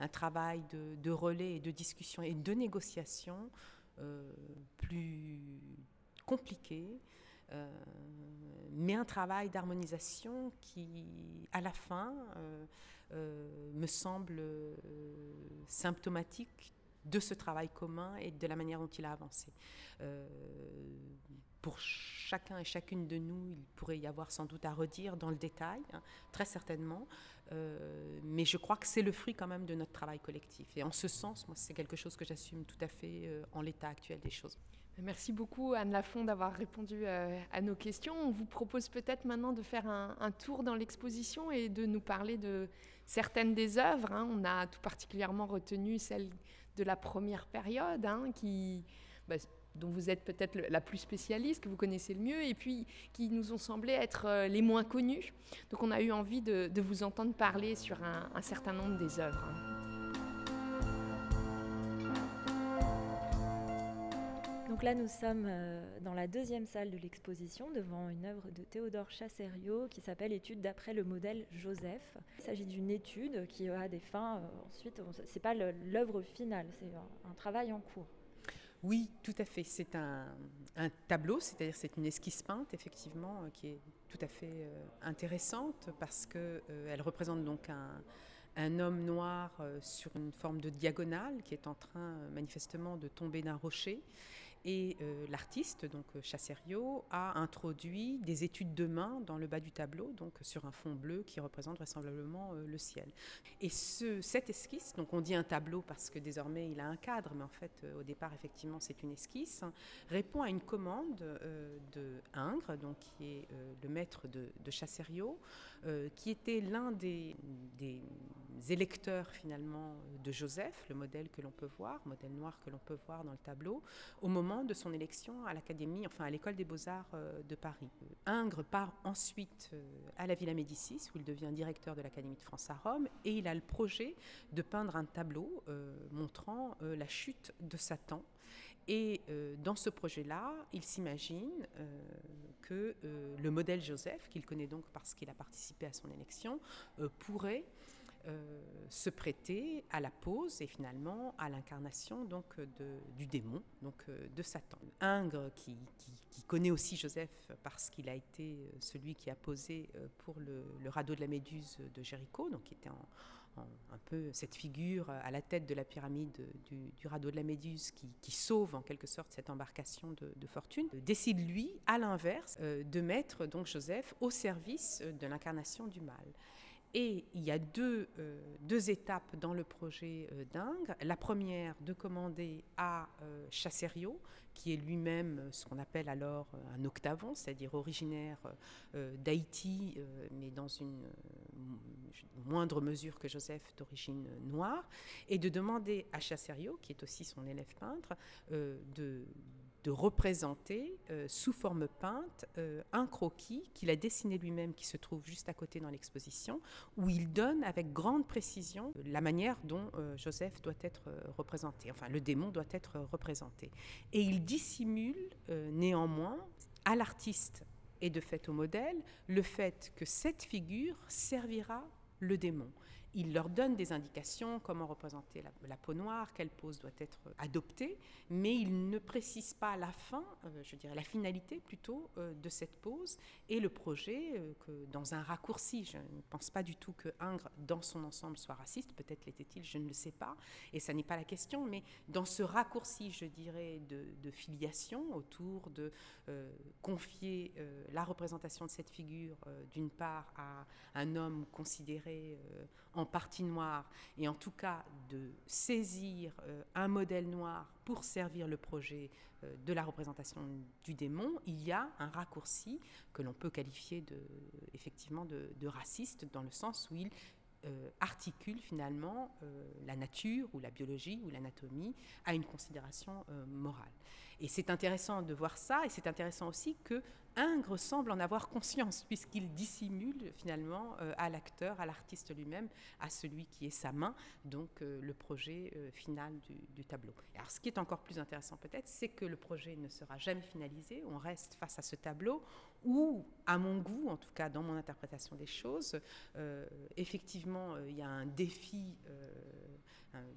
[SPEAKER 2] un, travail de, relais et de discussion et de négociation euh, plus compliqué, mais un travail d'harmonisation qui, à la fin, me semble symptomatique de ce travail commun et de la manière dont il a avancé pour chacun et chacune de nous, il pourrait y avoir sans doute à redire dans le détail, hein, très certainement. Euh, mais je crois que c'est le fruit quand même de notre travail collectif. Et en ce sens, moi, c'est quelque chose que j'assume tout à fait euh, en l'état actuel des choses.
[SPEAKER 3] Merci beaucoup Anne Lafont d'avoir répondu euh, à, nos questions. On vous propose peut-être maintenant de faire un, tour dans l'exposition et de nous parler de certaines des œuvres. Hein. On a tout particulièrement retenu celle de la première période hein, qui... Bah, dont vous êtes peut-être la plus spécialiste, que vous connaissez le mieux, et puis qui nous ont semblé être euh, les moins connus. Donc on a eu envie de, vous entendre parler sur un, certain nombre des œuvres.
[SPEAKER 1] Donc là, nous sommes euh, dans la deuxième salle de l'exposition devant une œuvre de Théodore Chasserio qui s'appelle Étude d'après le modèle Joseph. Il s'agit d'une étude qui a des fins. Euh, ensuite, c'est pas l'œuvre finale, c'est un travail en cours.
[SPEAKER 2] Oui, tout à fait. C'est un, tableau, c'est-à-dire c'est une esquisse peinte, effectivement, euh, qui est tout à fait euh, intéressante parce qu'elle euh, représente donc un, homme noir sur une forme de diagonale qui est en train manifestement de tomber d'un rocher. Et euh, l'artiste, donc euh, Chasserio, a introduit des études de main dans le bas du tableau, donc sur un fond bleu qui représente vraisemblablement euh, le ciel. Et ce, cette esquisse, donc on dit un tableau parce que désormais il a un cadre, mais en fait au départ effectivement c'est une esquisse, répond à une commande de Ingres, donc qui est le maître de, de Chasserio, qui était l'un des, électeurs finalement de Joseph, le modèle que l'on peut voir, modèle noir que l'on peut voir dans le tableau, au moment de son élection à l'Académie, enfin à l'École des Beaux-Arts euh, de Paris. Ingres part ensuite euh, à la Villa Médicis, où il devient directeur de l'Académie de France à Rome, et il a le projet de peindre un tableau euh, montrant la chute de Satan. Et dans ce projet-là, il s'imagine que le modèle Joseph, qu'il connaît donc parce qu'il a participé à son élection, pourrait euh, se prêter à la pose et finalement à l'incarnation donc de, du démon, donc euh, de Satan. Ingres, qui, connaît aussi Joseph parce qu'il a été euh, celui qui a posé pour le, radeau de la Méduse de Jéricho, donc qui était un peu cette figure à la tête de la pyramide du, radeau de la Méduse qui, sauve en quelque sorte cette embarcation de, fortune, décide lui, à l'inverse, de mettre donc Joseph au service de l'incarnation du mal. Et il y a deux, euh, deux étapes dans le projet euh. La première, de commander à euh, qui est lui-même ce qu'on appelle alors un octavon, c'est-à-dire originaire d'Haïti, mais dans une moindre mesure que Joseph d'origine noire, et de demander à Chasserio, qui est aussi son élève peintre, de de représenter sous forme peinte un croquis qu'il a dessiné lui-même, qui se trouve juste à côté dans l'exposition, où il donne avec grande précision la manière dont Joseph doit être représenté, enfin le démon doit être représenté. Et il dissimule néanmoins à l'artiste et de fait au modèle le fait que cette figure servira le démon il leur donne des indications, comment représenter la, peau noire, quelle pose doit être adoptée, mais il ne précise pas la fin, euh, je dirais la finalité plutôt, euh, de cette pose et le projet euh, que dans un raccourci, je ne pense pas du tout que Ingres, dans son ensemble, soit raciste, peut-être l'était-il, je ne le sais pas, et ça n'est pas la question, mais dans ce raccourci, je dirais, de, de filiation autour de confier la représentation de cette figure, d'une part, à un homme considéré en partie noire, et en tout cas de saisir euh, un modèle noir pour servir le projet euh, de la représentation du démon, il y a un raccourci que l'on peut qualifier de, effectivement de, raciste, dans le sens où il euh, articule finalement la nature ou la biologie ou l'anatomie à une considération morale. Et c'est intéressant de voir ça, et c'est intéressant aussi que Ingres semble en avoir conscience, puisqu'il dissimule finalement euh, à l'acteur, à l'artiste lui-même, à celui qui est sa main, donc euh, le projet euh, final du, tableau. Alors ce qui est encore plus intéressant peut-être, c'est que le projet ne sera jamais finalisé, on reste face à ce tableau où, à mon goût, en tout cas dans mon interprétation des choses, effectivement, il y a un défi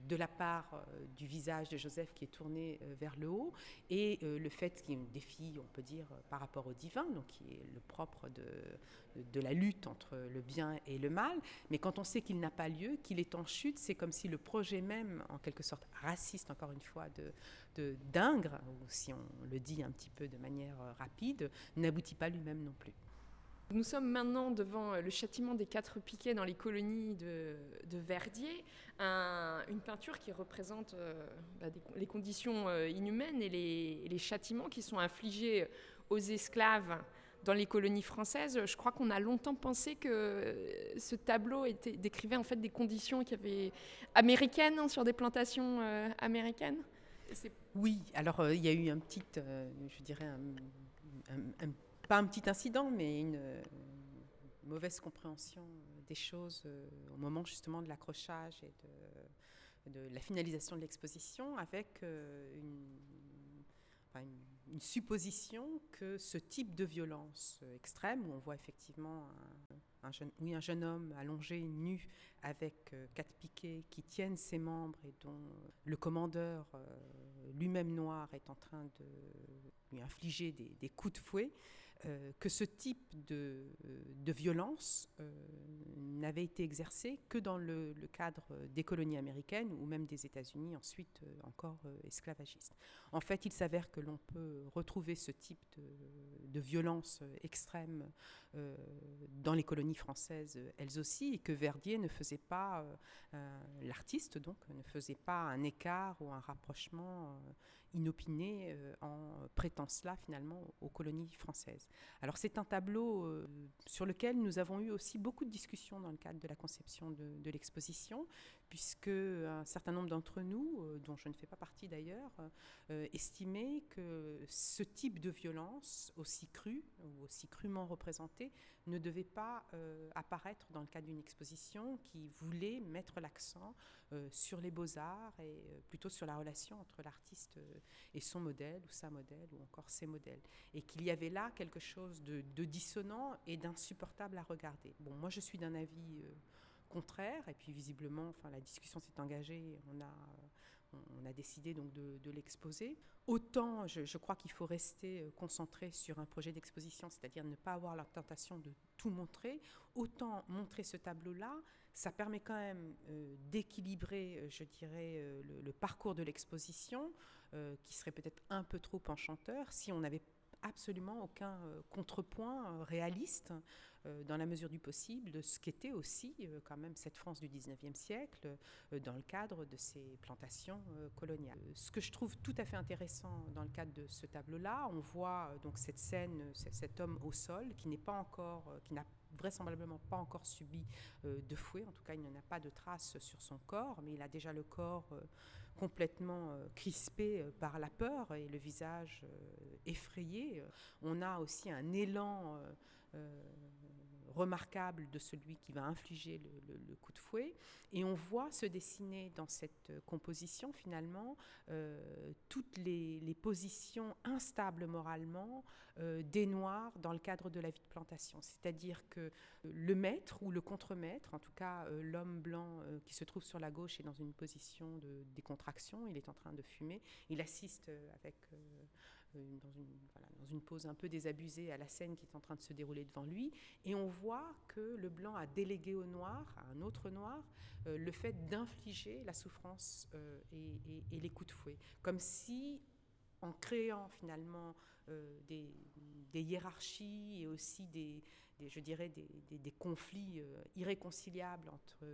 [SPEAKER 2] de la part euh, du visage de Joseph qui est tourné euh, vers le haut, et euh, le fait qu'il y ait un défi, on peut dire, par rapport au divin, donc qui est le propre de, la lutte entre le bien et le mal. Mais quand on sait qu'il n'a pas lieu, qu'il est en chute, c'est comme si le projet même, en quelque sorte raciste, encore une fois, de, de ou si on le dit un petit peu de manière rapide, n'aboutit pas lui-même non plus.
[SPEAKER 3] Nous sommes maintenant devant euh, le châtiment des quatre piquets dans les colonies de, Verdier, une peinture qui représente euh, bah, les conditions euh, inhumaines et les, châtiments qui sont infligés aux esclaves dans les colonies françaises. Je crois qu'on a longtemps pensé que ce tableau décrivait en fait des conditions qui avaient américaines hein, sur des plantations américaines?
[SPEAKER 2] Oui, alors il y a eu un petit, je dirais, pas un petit incident, mais une euh, mauvaise compréhension des choses euh, au moment justement de l'accrochage et de, la finalisation de l'exposition avec euh, une, supposition que ce type de violence extrême, où on voit effectivement un, jeune, oui, un jeune homme allongé, nu, avec quatre piquets qui tiennent ses membres et dont le commandeur lui-même noir est en train de lui infliger des coups de fouet, euh, que ce type de, euh, violence euh, n'avait été exercé que dans le, cadre des colonies américaines ou même des États-Unis, ensuite encore esclavagistes. En fait, il s'avère que l'on peut retrouver ce type de, de violence extrême dans les colonies françaises elles aussi, et que Verdier ne faisait pas, l'artiste donc, ne faisait pas un écart ou un rapprochement inopiné en prêtant cela finalement aux colonies françaises. Alors c'est un tableau euh, sur lequel nous avons eu aussi beaucoup de discussions dans le cadre de la conception de, l'exposition, puisque un certain nombre d'entre nous, euh, dont je ne fais pas partie d'ailleurs, euh, estimaient que ce type de violence, aussi crue ou aussi crûment représentée, ne devait pas apparaître dans le cadre d'une exposition qui voulait mettre l'accent sur les beaux-arts et plutôt sur la relation entre l'artiste et son modèle ou sa modèle ou encore ses modèles. Et qu'il y avait là quelque chose de, dissonant et d'insupportable à regarder. Bon, moi je suis d'un avis euh, contraire, et puis visiblement, enfin, la discussion s'est engagée, on a, on a décidé donc de, l'exposer. Autant je, crois qu'il faut rester euh, concentré sur un projet d'exposition, c'est-à-dire ne pas avoir la tentation de tout montrer, autant montrer ce tableau-là, ça permet quand même euh, d'équilibrer, je dirais, le, parcours de l'exposition, qui serait peut-être un peu trop enchanteur si on n'avait absolument aucun euh, contrepoint euh, réaliste euh, dans la mesure du possible de ce qu'était aussi quand même cette France du 19e siècle dans le cadre de ces plantations coloniales. Ce que je trouve tout à fait intéressant dans le cadre de ce tableau-là, on voit donc cette scène, cet homme au sol qui n'est pas encore, qui n'a vraisemblablement pas encore subi de fouet, en tout cas il n'y en a pas de traces sur son corps, mais il a déjà le corps complètement crispé par la peur et le visage effrayé. On a aussi un élan remarquable de celui qui va infliger le, coup de fouet. Et on voit se dessiner dans cette composition finalement euh, toutes les, positions instables moralement euh, des Noirs dans le cadre de la vie de plantation. C'est-à-dire que le maître ou le contremaître, en tout cas euh, l'homme blanc qui se trouve sur la gauche est dans une position de décontraction, il est en train de fumer, il assiste avec dans une, pose un peu désabusée à la scène qui est en train de se dérouler devant lui. Et on voit que le blanc a délégué au noir, à un autre noir, euh, le fait d'infliger la souffrance euh, et, les coups de fouet. Comme si en créant finalement euh, des, hiérarchies et aussi des, je dirais des conflits irréconciliables entre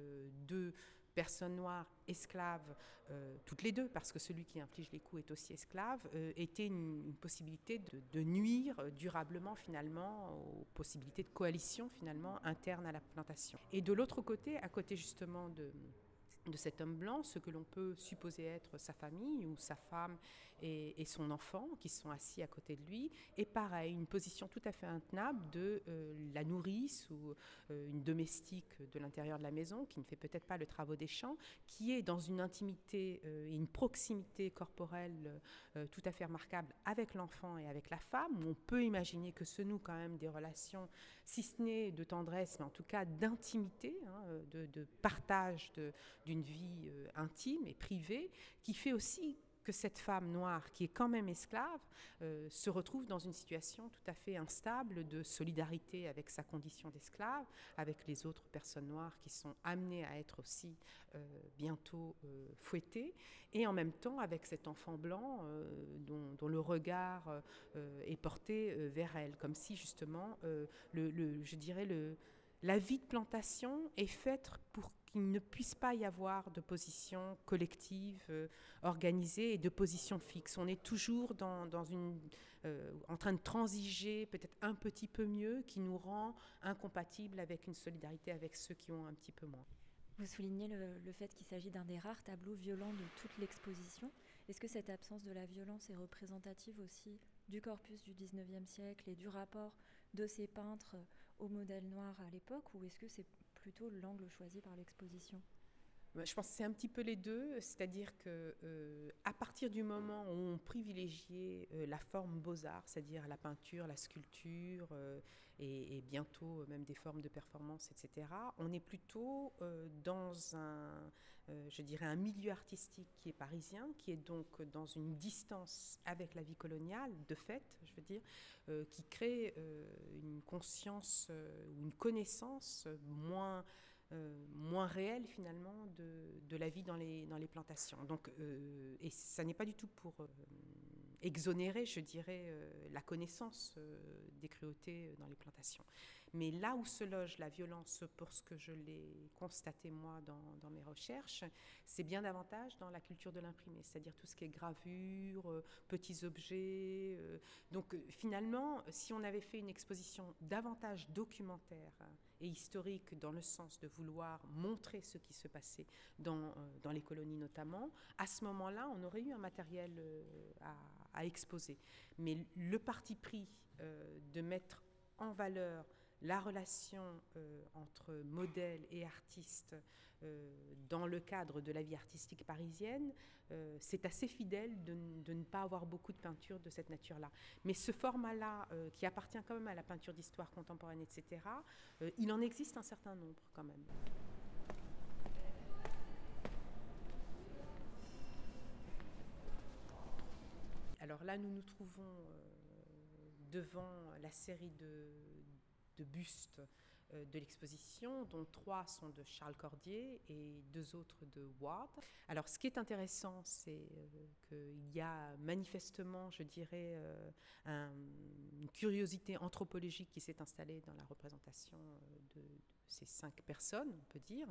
[SPEAKER 2] deux personnes noires, esclaves, euh, toutes les deux, parce que celui qui inflige les coups est aussi esclave, euh, était une, possibilité de, nuire durablement finalement aux possibilités de coalition finalement interne à la plantation. Et de l'autre côté, à côté justement de de cet homme blanc, ce que l'on peut supposer être sa famille ou sa femme et, son enfant qui sont assis à côté de lui. Et pareil, une position tout à fait intenable de euh, la nourrice ou euh, une domestique de l'intérieur de la maison qui ne fait peut-être pas le travail des champs, qui est dans une intimité euh, et une proximité corporelle tout à fait remarquable avec l'enfant et avec la femme, où on peut imaginer que ce nous quand même des relations, si ce n'est de tendresse, mais en tout cas d'intimité, hein, de, partage d'une une vie intime et privée, qui fait aussi que cette femme noire, qui est quand même esclave, euh, se retrouve dans une situation tout à fait instable de solidarité avec sa condition d'esclave, avec les autres personnes noires qui sont amenées à être aussi euh, bientôt fouettées, et en même temps avec cet enfant blanc dont, le regard est porté vers elle, comme si justement, le, je dirais, le, la vie de plantation est faite pour qu'il ne puisse pas y avoir de position collective, euh, organisée et de position fixe. On est toujours euh, en train de transiger peut-être un petit peu mieux qui nous rend incompatibles avec une solidarité avec ceux qui ont un petit peu moins.
[SPEAKER 1] Vous soulignez le, fait qu'il s'agit d'un des rares tableaux violents de toute l'exposition. Est-ce que cette absence de la violence est représentative aussi du corpus du 19e siècle et du rapport de ces peintres au modèle noir à l'époque, ou est-ce que c'est plutôt l'angle choisi par l'exposition?
[SPEAKER 2] Je pense que c'est un petit peu les deux, c'est-à-dire que euh, à partir du moment où on privilégiait euh, la forme beaux-arts, c'est-à-dire la peinture, la sculpture euh, et, bientôt même des formes de performance, etc., on est plutôt dans un, je dirais, un milieu artistique qui est parisien, qui est donc dans une distance avec la vie coloniale, de fait, je veux dire, qui crée une conscience ou une connaissance moins moins réel finalement de, la vie dans les, plantations. Donc, euh, et ça n'est pas du tout pour euh, exonérer, je dirais, la connaissance des cruautés dans les plantations. Mais là où se loge la violence, pour ce que je l'ai constaté moi dans, mes recherches, c'est bien davantage dans la culture de l'imprimé, c'est-à-dire tout ce qui est gravure, petits objets. donc finalement, si on avait fait une exposition davantage documentaire et historique dans le sens de vouloir montrer ce qui se passait dans, euh, dans les colonies notamment, à ce moment-là, on aurait eu un matériel euh, à, exposer. Mais le parti pris euh, de mettre en valeur la relation entre modèle et artiste dans le cadre de la vie artistique parisienne, c'est assez fidèle de, de, ne pas avoir beaucoup de peintures de cette nature-là. Mais ce format-là, qui appartient quand même à la peinture d'histoire contemporaine, etc., il en existe un certain nombre quand même. Alors là, nous nous trouvons euh, devant la série de, bustes euh, de l'exposition, dont trois sont de Charles Cordier et deux autres de Ward. Alors ce qui est intéressant, c'est euh, qu'il y a manifestement, je dirais, une curiosité anthropologique qui s'est installée dans la représentation de, ces cinq personnes, on peut dire.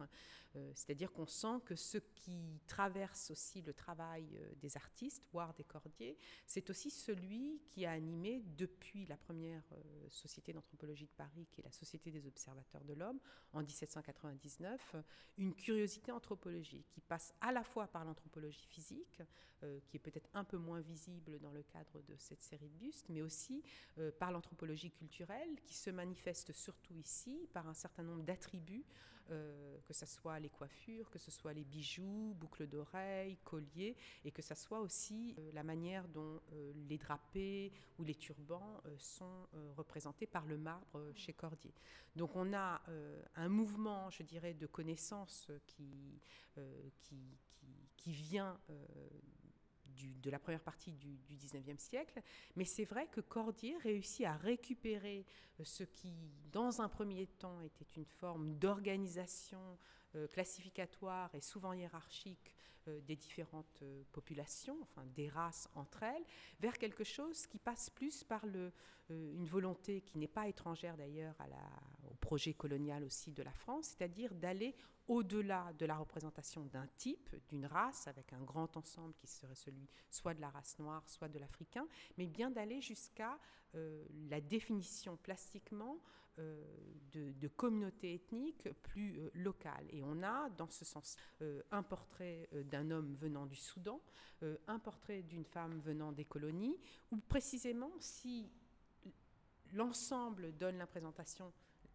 [SPEAKER 2] Euh, c'est-à-dire qu'on sent que ce qui traverse aussi le travail euh, des artistes, voire des cordiers, c'est aussi celui qui a animé depuis la première euh, société d'anthropologie de Paris, qui est la Société des observateurs de l'homme, en 1799, une curiosité anthropologique qui passe à la fois par l'anthropologie physique, qui est peut-être un peu moins visible dans le cadre de cette série de bustes, mais aussi par l'anthropologie culturelle, qui se manifeste surtout ici par un certain nombre d'attributs, euh, que ce soit les coiffures, que ce soit les bijoux, boucles d'oreilles, colliers, et que ce soit aussi euh, la manière dont euh, les drapés ou les turbans sont représentés par le marbre chez Cordier. Donc on a un mouvement, je dirais, de connaissance qui, qui, qui, qui, vient de la première partie du, du 19e siècle. Mais c'est vrai que Cordier réussit à récupérer euh, ce qui, dans un premier temps, était une forme d'organisation euh, classificatoire et souvent hiérarchique euh, des différentes populations, enfin des races entre elles, vers quelque chose qui passe plus par une volonté qui n'est pas étrangère d'ailleurs au projet colonial aussi de la France, c'est-à-dire d'aller au-delà de la représentation d'un type, d'une race, avec un grand ensemble qui serait celui soit de la race noire, soit de l'africain, mais bien d'aller jusqu'à euh, la définition plastiquement euh, de, communautés ethniques plus euh, locales. Et on a, dans ce sens, un portrait d'un homme venant du Soudan, un portrait d'une femme venant des colonies, où précisément, si l'ensemble donne l'impression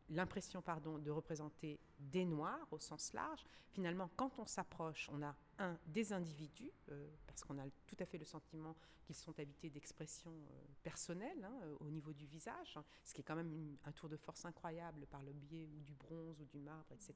[SPEAKER 2] l'impression pardon, de représenter des Noirs au sens large. Finalement, quand on s'approche, on a un des individus, euh, parce qu'on a tout à fait le sentiment qu'ils sont habités d'expressions euh, personnelles hein, euh, au niveau du visage, hein, ce qui est quand même un tour de force incroyable par le biais ou du bronze ou du marbre, etc.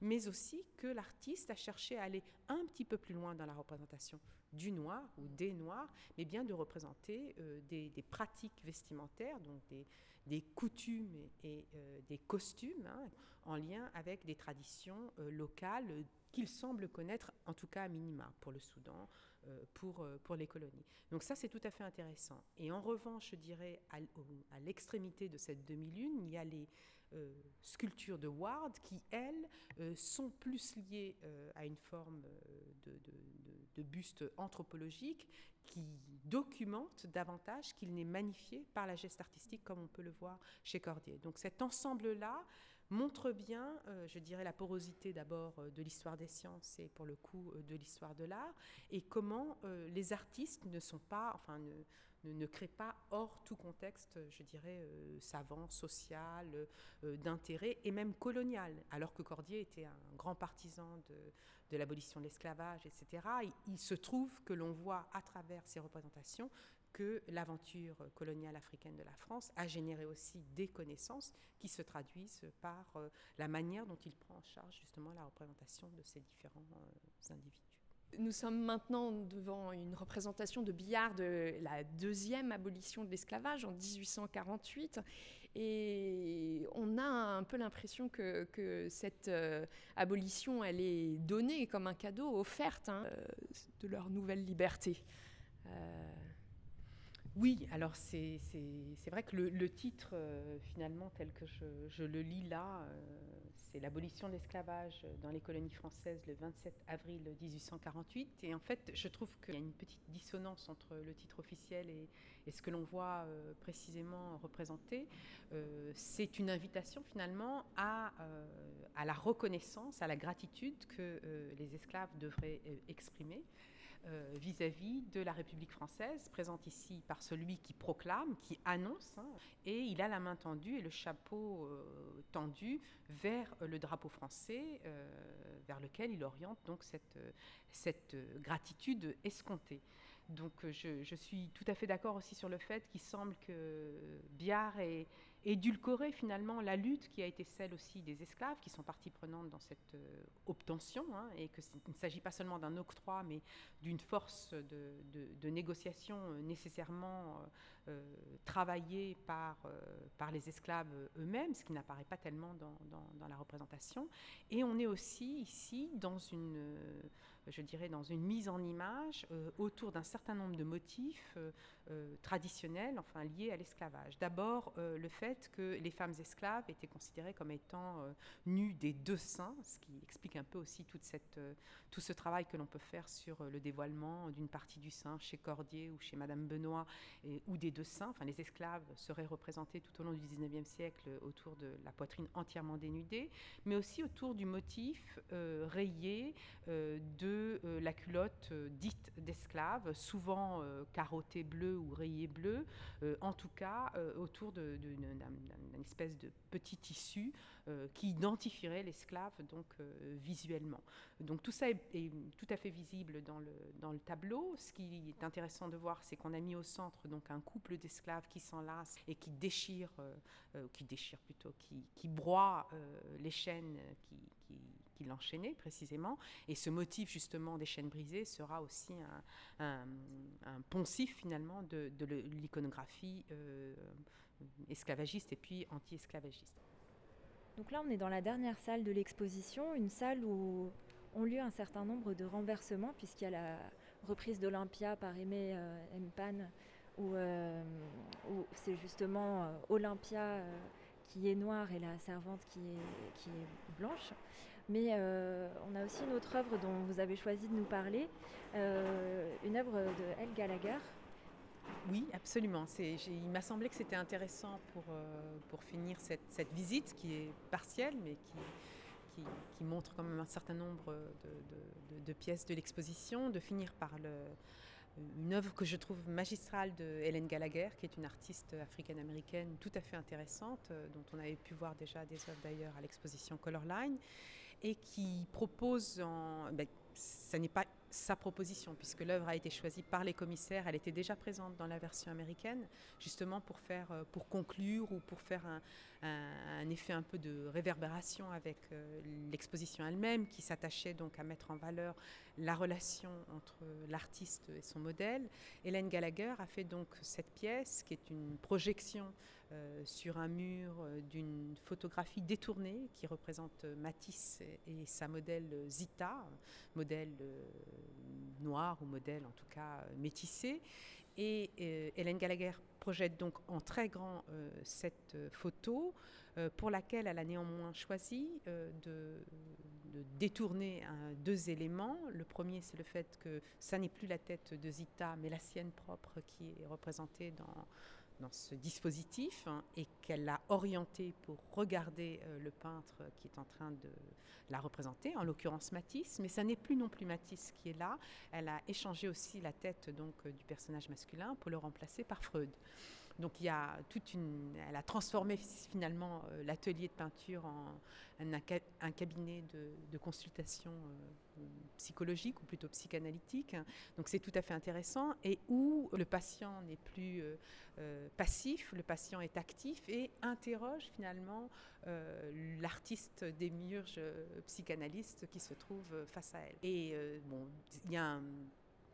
[SPEAKER 2] Mais aussi que l'artiste a cherché à aller un petit peu plus loin dans la représentation du noir ou des noirs, mais bien de représenter des, pratiques vestimentaires, donc des, des coutumes et, des costumes hein, en lien avec des traditions locales qu'il semble connaître, en tout cas à minima, pour le Soudan, euh, pour, euh, pour les colonies. Donc ça, c'est tout à fait intéressant. Et en revanche, je dirais, à, l'extrémité de cette demi-lune, il y a les euh, sculptures de Ward qui, elles, sont plus liées à une forme de, buste anthropologique qui documente davantage qu'il n'est magnifié par la geste artistique comme on peut le voir chez Cordier. Donc cet ensemble-là montre bien, euh, je dirais, la porosité d'abord euh, de l'histoire des sciences et pour le coup euh, de l'histoire de l'art, et comment les artistes ne sont pas, enfin, ne, créent pas hors tout contexte, je dirais, savant, social, d'intérêt et même colonial, alors que Cordier était un grand partisan de, l'abolition de l'esclavage, etc. il se trouve que l'on voit à travers ces représentations que l'aventure coloniale africaine de la France a généré aussi des connaissances qui se traduisent par euh, la manière dont il prend en charge justement la représentation de ces différents euh, individus.
[SPEAKER 3] Nous sommes maintenant devant une représentation de Billard de la deuxième abolition de l'esclavage en 1848 et on a un peu l'impression que, cette euh, abolition elle est donnée comme un cadeau offerte hein, de leur nouvelle liberté.
[SPEAKER 2] Oui, alors c'est vrai que le, titre, euh, finalement, tel que je, le lis là, euh, c'est l'abolition de l'esclavage dans les colonies françaises le 27 avril 1848. Et en fait, je trouve qu'il y a une petite dissonance entre le titre officiel et, ce que l'on voit euh, précisément représenté. c'est une invitation finalement à, à, la reconnaissance, à la gratitude que les esclaves devraient exprimer. Euh, vis-à-vis de la République française, présente ici par celui qui proclame, qui annonce, hein, et il a la main tendue et le chapeau euh, tendu vers le drapeau français, euh, vers lequel il oriente donc cette, gratitude escomptée. Donc je, suis tout à fait d'accord aussi sur le fait qu'il semble que Biard ait édulcoré finalement la lutte qui a été celle aussi des esclaves qui sont partie prenante dans cette euh, obtention hein, et qu'il ne s'agit pas seulement d'un octroi mais d'une force de, négociation euh, nécessairement travaillés par, par les esclaves eux-mêmes, ce qui n'apparaît pas tellement dans, dans, la représentation. Et on est aussi ici dans une, je dirais, dans une mise en image autour d'un certain nombre de motifs traditionnels, enfin liés à l'esclavage. D'abord, le fait que les femmes esclaves étaient considérées comme étant nues des deux seins, ce qui explique un peu aussi tout ce travail que l'on peut faire sur le dévoilement d'une partie du sein chez Cordier ou chez Madame Benoît, ou des deux seins. Enfin, les esclaves seraient représentés tout au long du 19e siècle autour de la poitrine entièrement dénudée, mais aussi autour du motif euh, rayé euh, euh, la culotte dite d'esclave, souvent carottée bleu ou rayée bleu, en tout cas autour d'une espèce de petit tissu qui identifierait l'esclave donc visuellement. Donc tout ça est, tout à fait visible dans le, tableau. Ce qui est intéressant de voir, c'est qu'on a mis au centre donc un couple d'esclaves qui s'enlacent et qui déchirent, qui déchirent plutôt, qui, broient les chaînes qui, l'enchaînaient précisément. Et ce motif justement des chaînes brisées sera aussi un, poncif finalement de, l'iconographie euh, esclavagiste et puis anti-esclavagiste.
[SPEAKER 1] Donc là, on est dans la dernière salle de l'exposition, une salle où ont lieu un certain nombre de renversements, puisqu'il y a la reprise d'Olympia par Aimé euh, Mpan, où, euh, c'est justement Olympia qui est noire et la servante qui qui est blanche. Mais euh, on a aussi une autre œuvre dont vous avez choisi de nous parler, euh, une œuvre de Elle Gallagher.
[SPEAKER 2] Oui, absolument. Il m'a semblé que c'était intéressant pour, euh, pour finir cette, cette, visite qui est partielle, mais qui, qui, montre quand même un certain nombre de, de, pièces de l'exposition, de finir par une œuvre que je trouve magistrale de Hélène Gallagher, qui est une artiste africaine-américaine tout à fait intéressante, dont on avait pu voir déjà des œuvres d'ailleurs à l'exposition Colorline, et qui propose, en, ben, n'est pas sa proposition, puisque l'œuvre a été choisie par les commissaires. Elle était déjà présente dans la version américaine, justement pour, faire, euh, pour conclure ou pour faire un, un, effet un peu de réverbération avec euh, l'exposition elle-même, qui s'attachait donc à mettre en valeur la relation entre l'artiste et son modèle. Hélène Gallagher a fait donc cette pièce, qui est une projection euh, sur un mur d'une photographie détournée qui représente Matisse et, sa modèle Zita, modèle noir ou modèle en tout cas euh, métissé. Et euh, Hélène Gallagher projette donc en très grand euh, cette photo pour laquelle elle a néanmoins choisi de, détourner deux éléments. Le premier, c'est le fait que ça n'est plus la tête de Zita, mais la sienne propre qui est représentée dans, dans ce dispositif hein, et qu'elle l'a orienté pour regarder euh, le peintre qui est en train de la représenter, en l'occurrence Matisse, mais ça n'est plus non plus Matisse qui est là. Elle a échangé aussi la tête donc euh, du personnage masculin pour le remplacer par Freud. Donc il y a toute une, elle a transformé finalement euh, l'atelier de peinture en un, cabinet de, consultation euh, psychologique ou plutôt psychanalytique. Donc c'est tout à fait intéressant et où le patient n'est plus euh, passif, le patient est actif et interroge finalement l'artiste démiurge psychanalyste qui se trouve face à elle. Et bon, il y a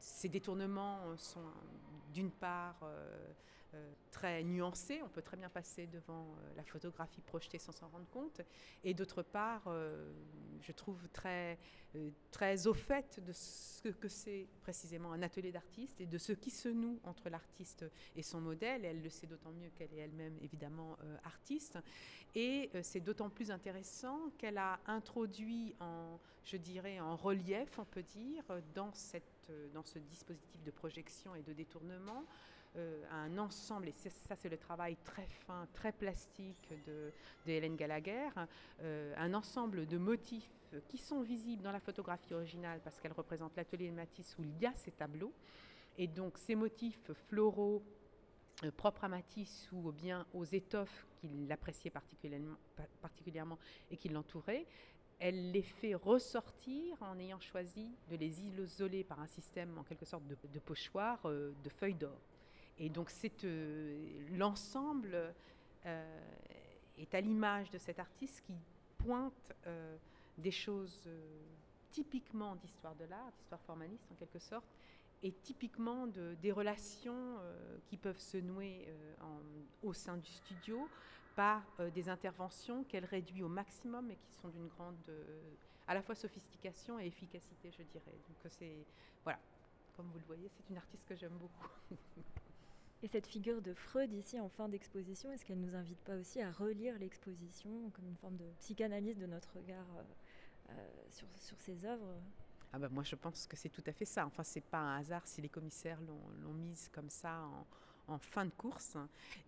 [SPEAKER 2] ces détournements sont d'une part euh, très nuancé. On peut très bien passer devant euh, la photographie projetée sans s'en rendre compte. Et d'autre part, euh, je trouve très, très au fait de ce que c'est précisément un atelier d'artiste et de ce qui se noue entre l'artiste et son modèle. elle le sait d'autant mieux qu'elle est elle-même évidemment artiste. Et c'est d'autant plus intéressant qu'elle a introduit en, je dirais, en relief, on peut dire, dans, cette, dans ce dispositif de projection et de détournement, euh, un ensemble, et ça c'est le travail très fin, très plastique de, Hélène Gallagher, euh, un ensemble de motifs qui sont visibles dans la photographie originale parce qu'elle représente l'atelier de Matisse où il y a ces tableaux. Et donc ces motifs floraux euh, propres à Matisse ou bien aux étoffes qu'il appréciait particulièrement, et qui l'entouraient, elle les fait ressortir en ayant choisi de les isoler par un système en quelque sorte de pochoir de feuilles d'or. Et donc euh, l'ensemble euh, est à l'image de cet artiste qui pointe euh, des choses typiquement d'histoire de l'art, d'histoire formaliste en quelque sorte, et typiquement de, des relations qui peuvent se nouer au sein du studio par des interventions qu'elle réduit au maximum et qui sont d'une grande à la fois sophistication et efficacité, je dirais. Donc c'est voilà, comme vous le voyez, c'est une artiste que j'aime beaucoup.
[SPEAKER 1] Et cette figure de Freud ici en fin d'exposition, est-ce qu'elle ne nous invite pas aussi à relire l'exposition comme une forme de psychanalyse de notre regard sur, sur ses œuvres?
[SPEAKER 2] Ah bah moi je pense que c'est tout à fait ça. Enfin c'est pas un hasard si les commissaires l'ont mise comme ça en, fin de course.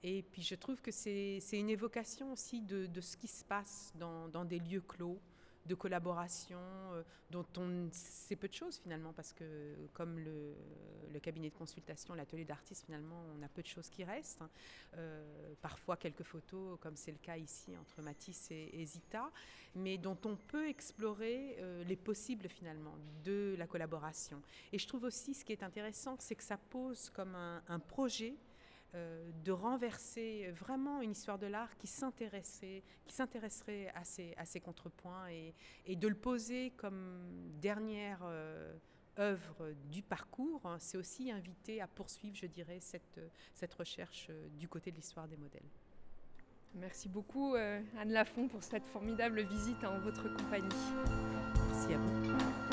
[SPEAKER 2] Et puis je trouve que c'est une évocation aussi de, de, ce qui se passe dans, dans des lieux clos, de collaboration euh, dont on sait peu de choses finalement parce que comme le, cabinet de consultation, l'atelier d'artistes finalement on a peu de choses qui restent. Euh, parfois quelques photos comme c'est le cas ici entre Matisse et, Zita, mais dont on peut explorer euh, les possibles finalement de la collaboration. Et je trouve aussi ce qui est intéressant c'est que ça pose comme un projet de renverser vraiment une histoire de l'art qui s'intéresserait, qui s'intéresserait à ces, à ces contrepoints et, et, de le poser comme dernière euh, œuvre du parcours, hein, c'est aussi inviter à poursuivre, je dirais, cette, cette recherche euh, du côté de l'histoire des modèles.
[SPEAKER 3] Merci beaucoup Anne Lafont pour cette formidable visite en votre compagnie.
[SPEAKER 2] Merci à vous.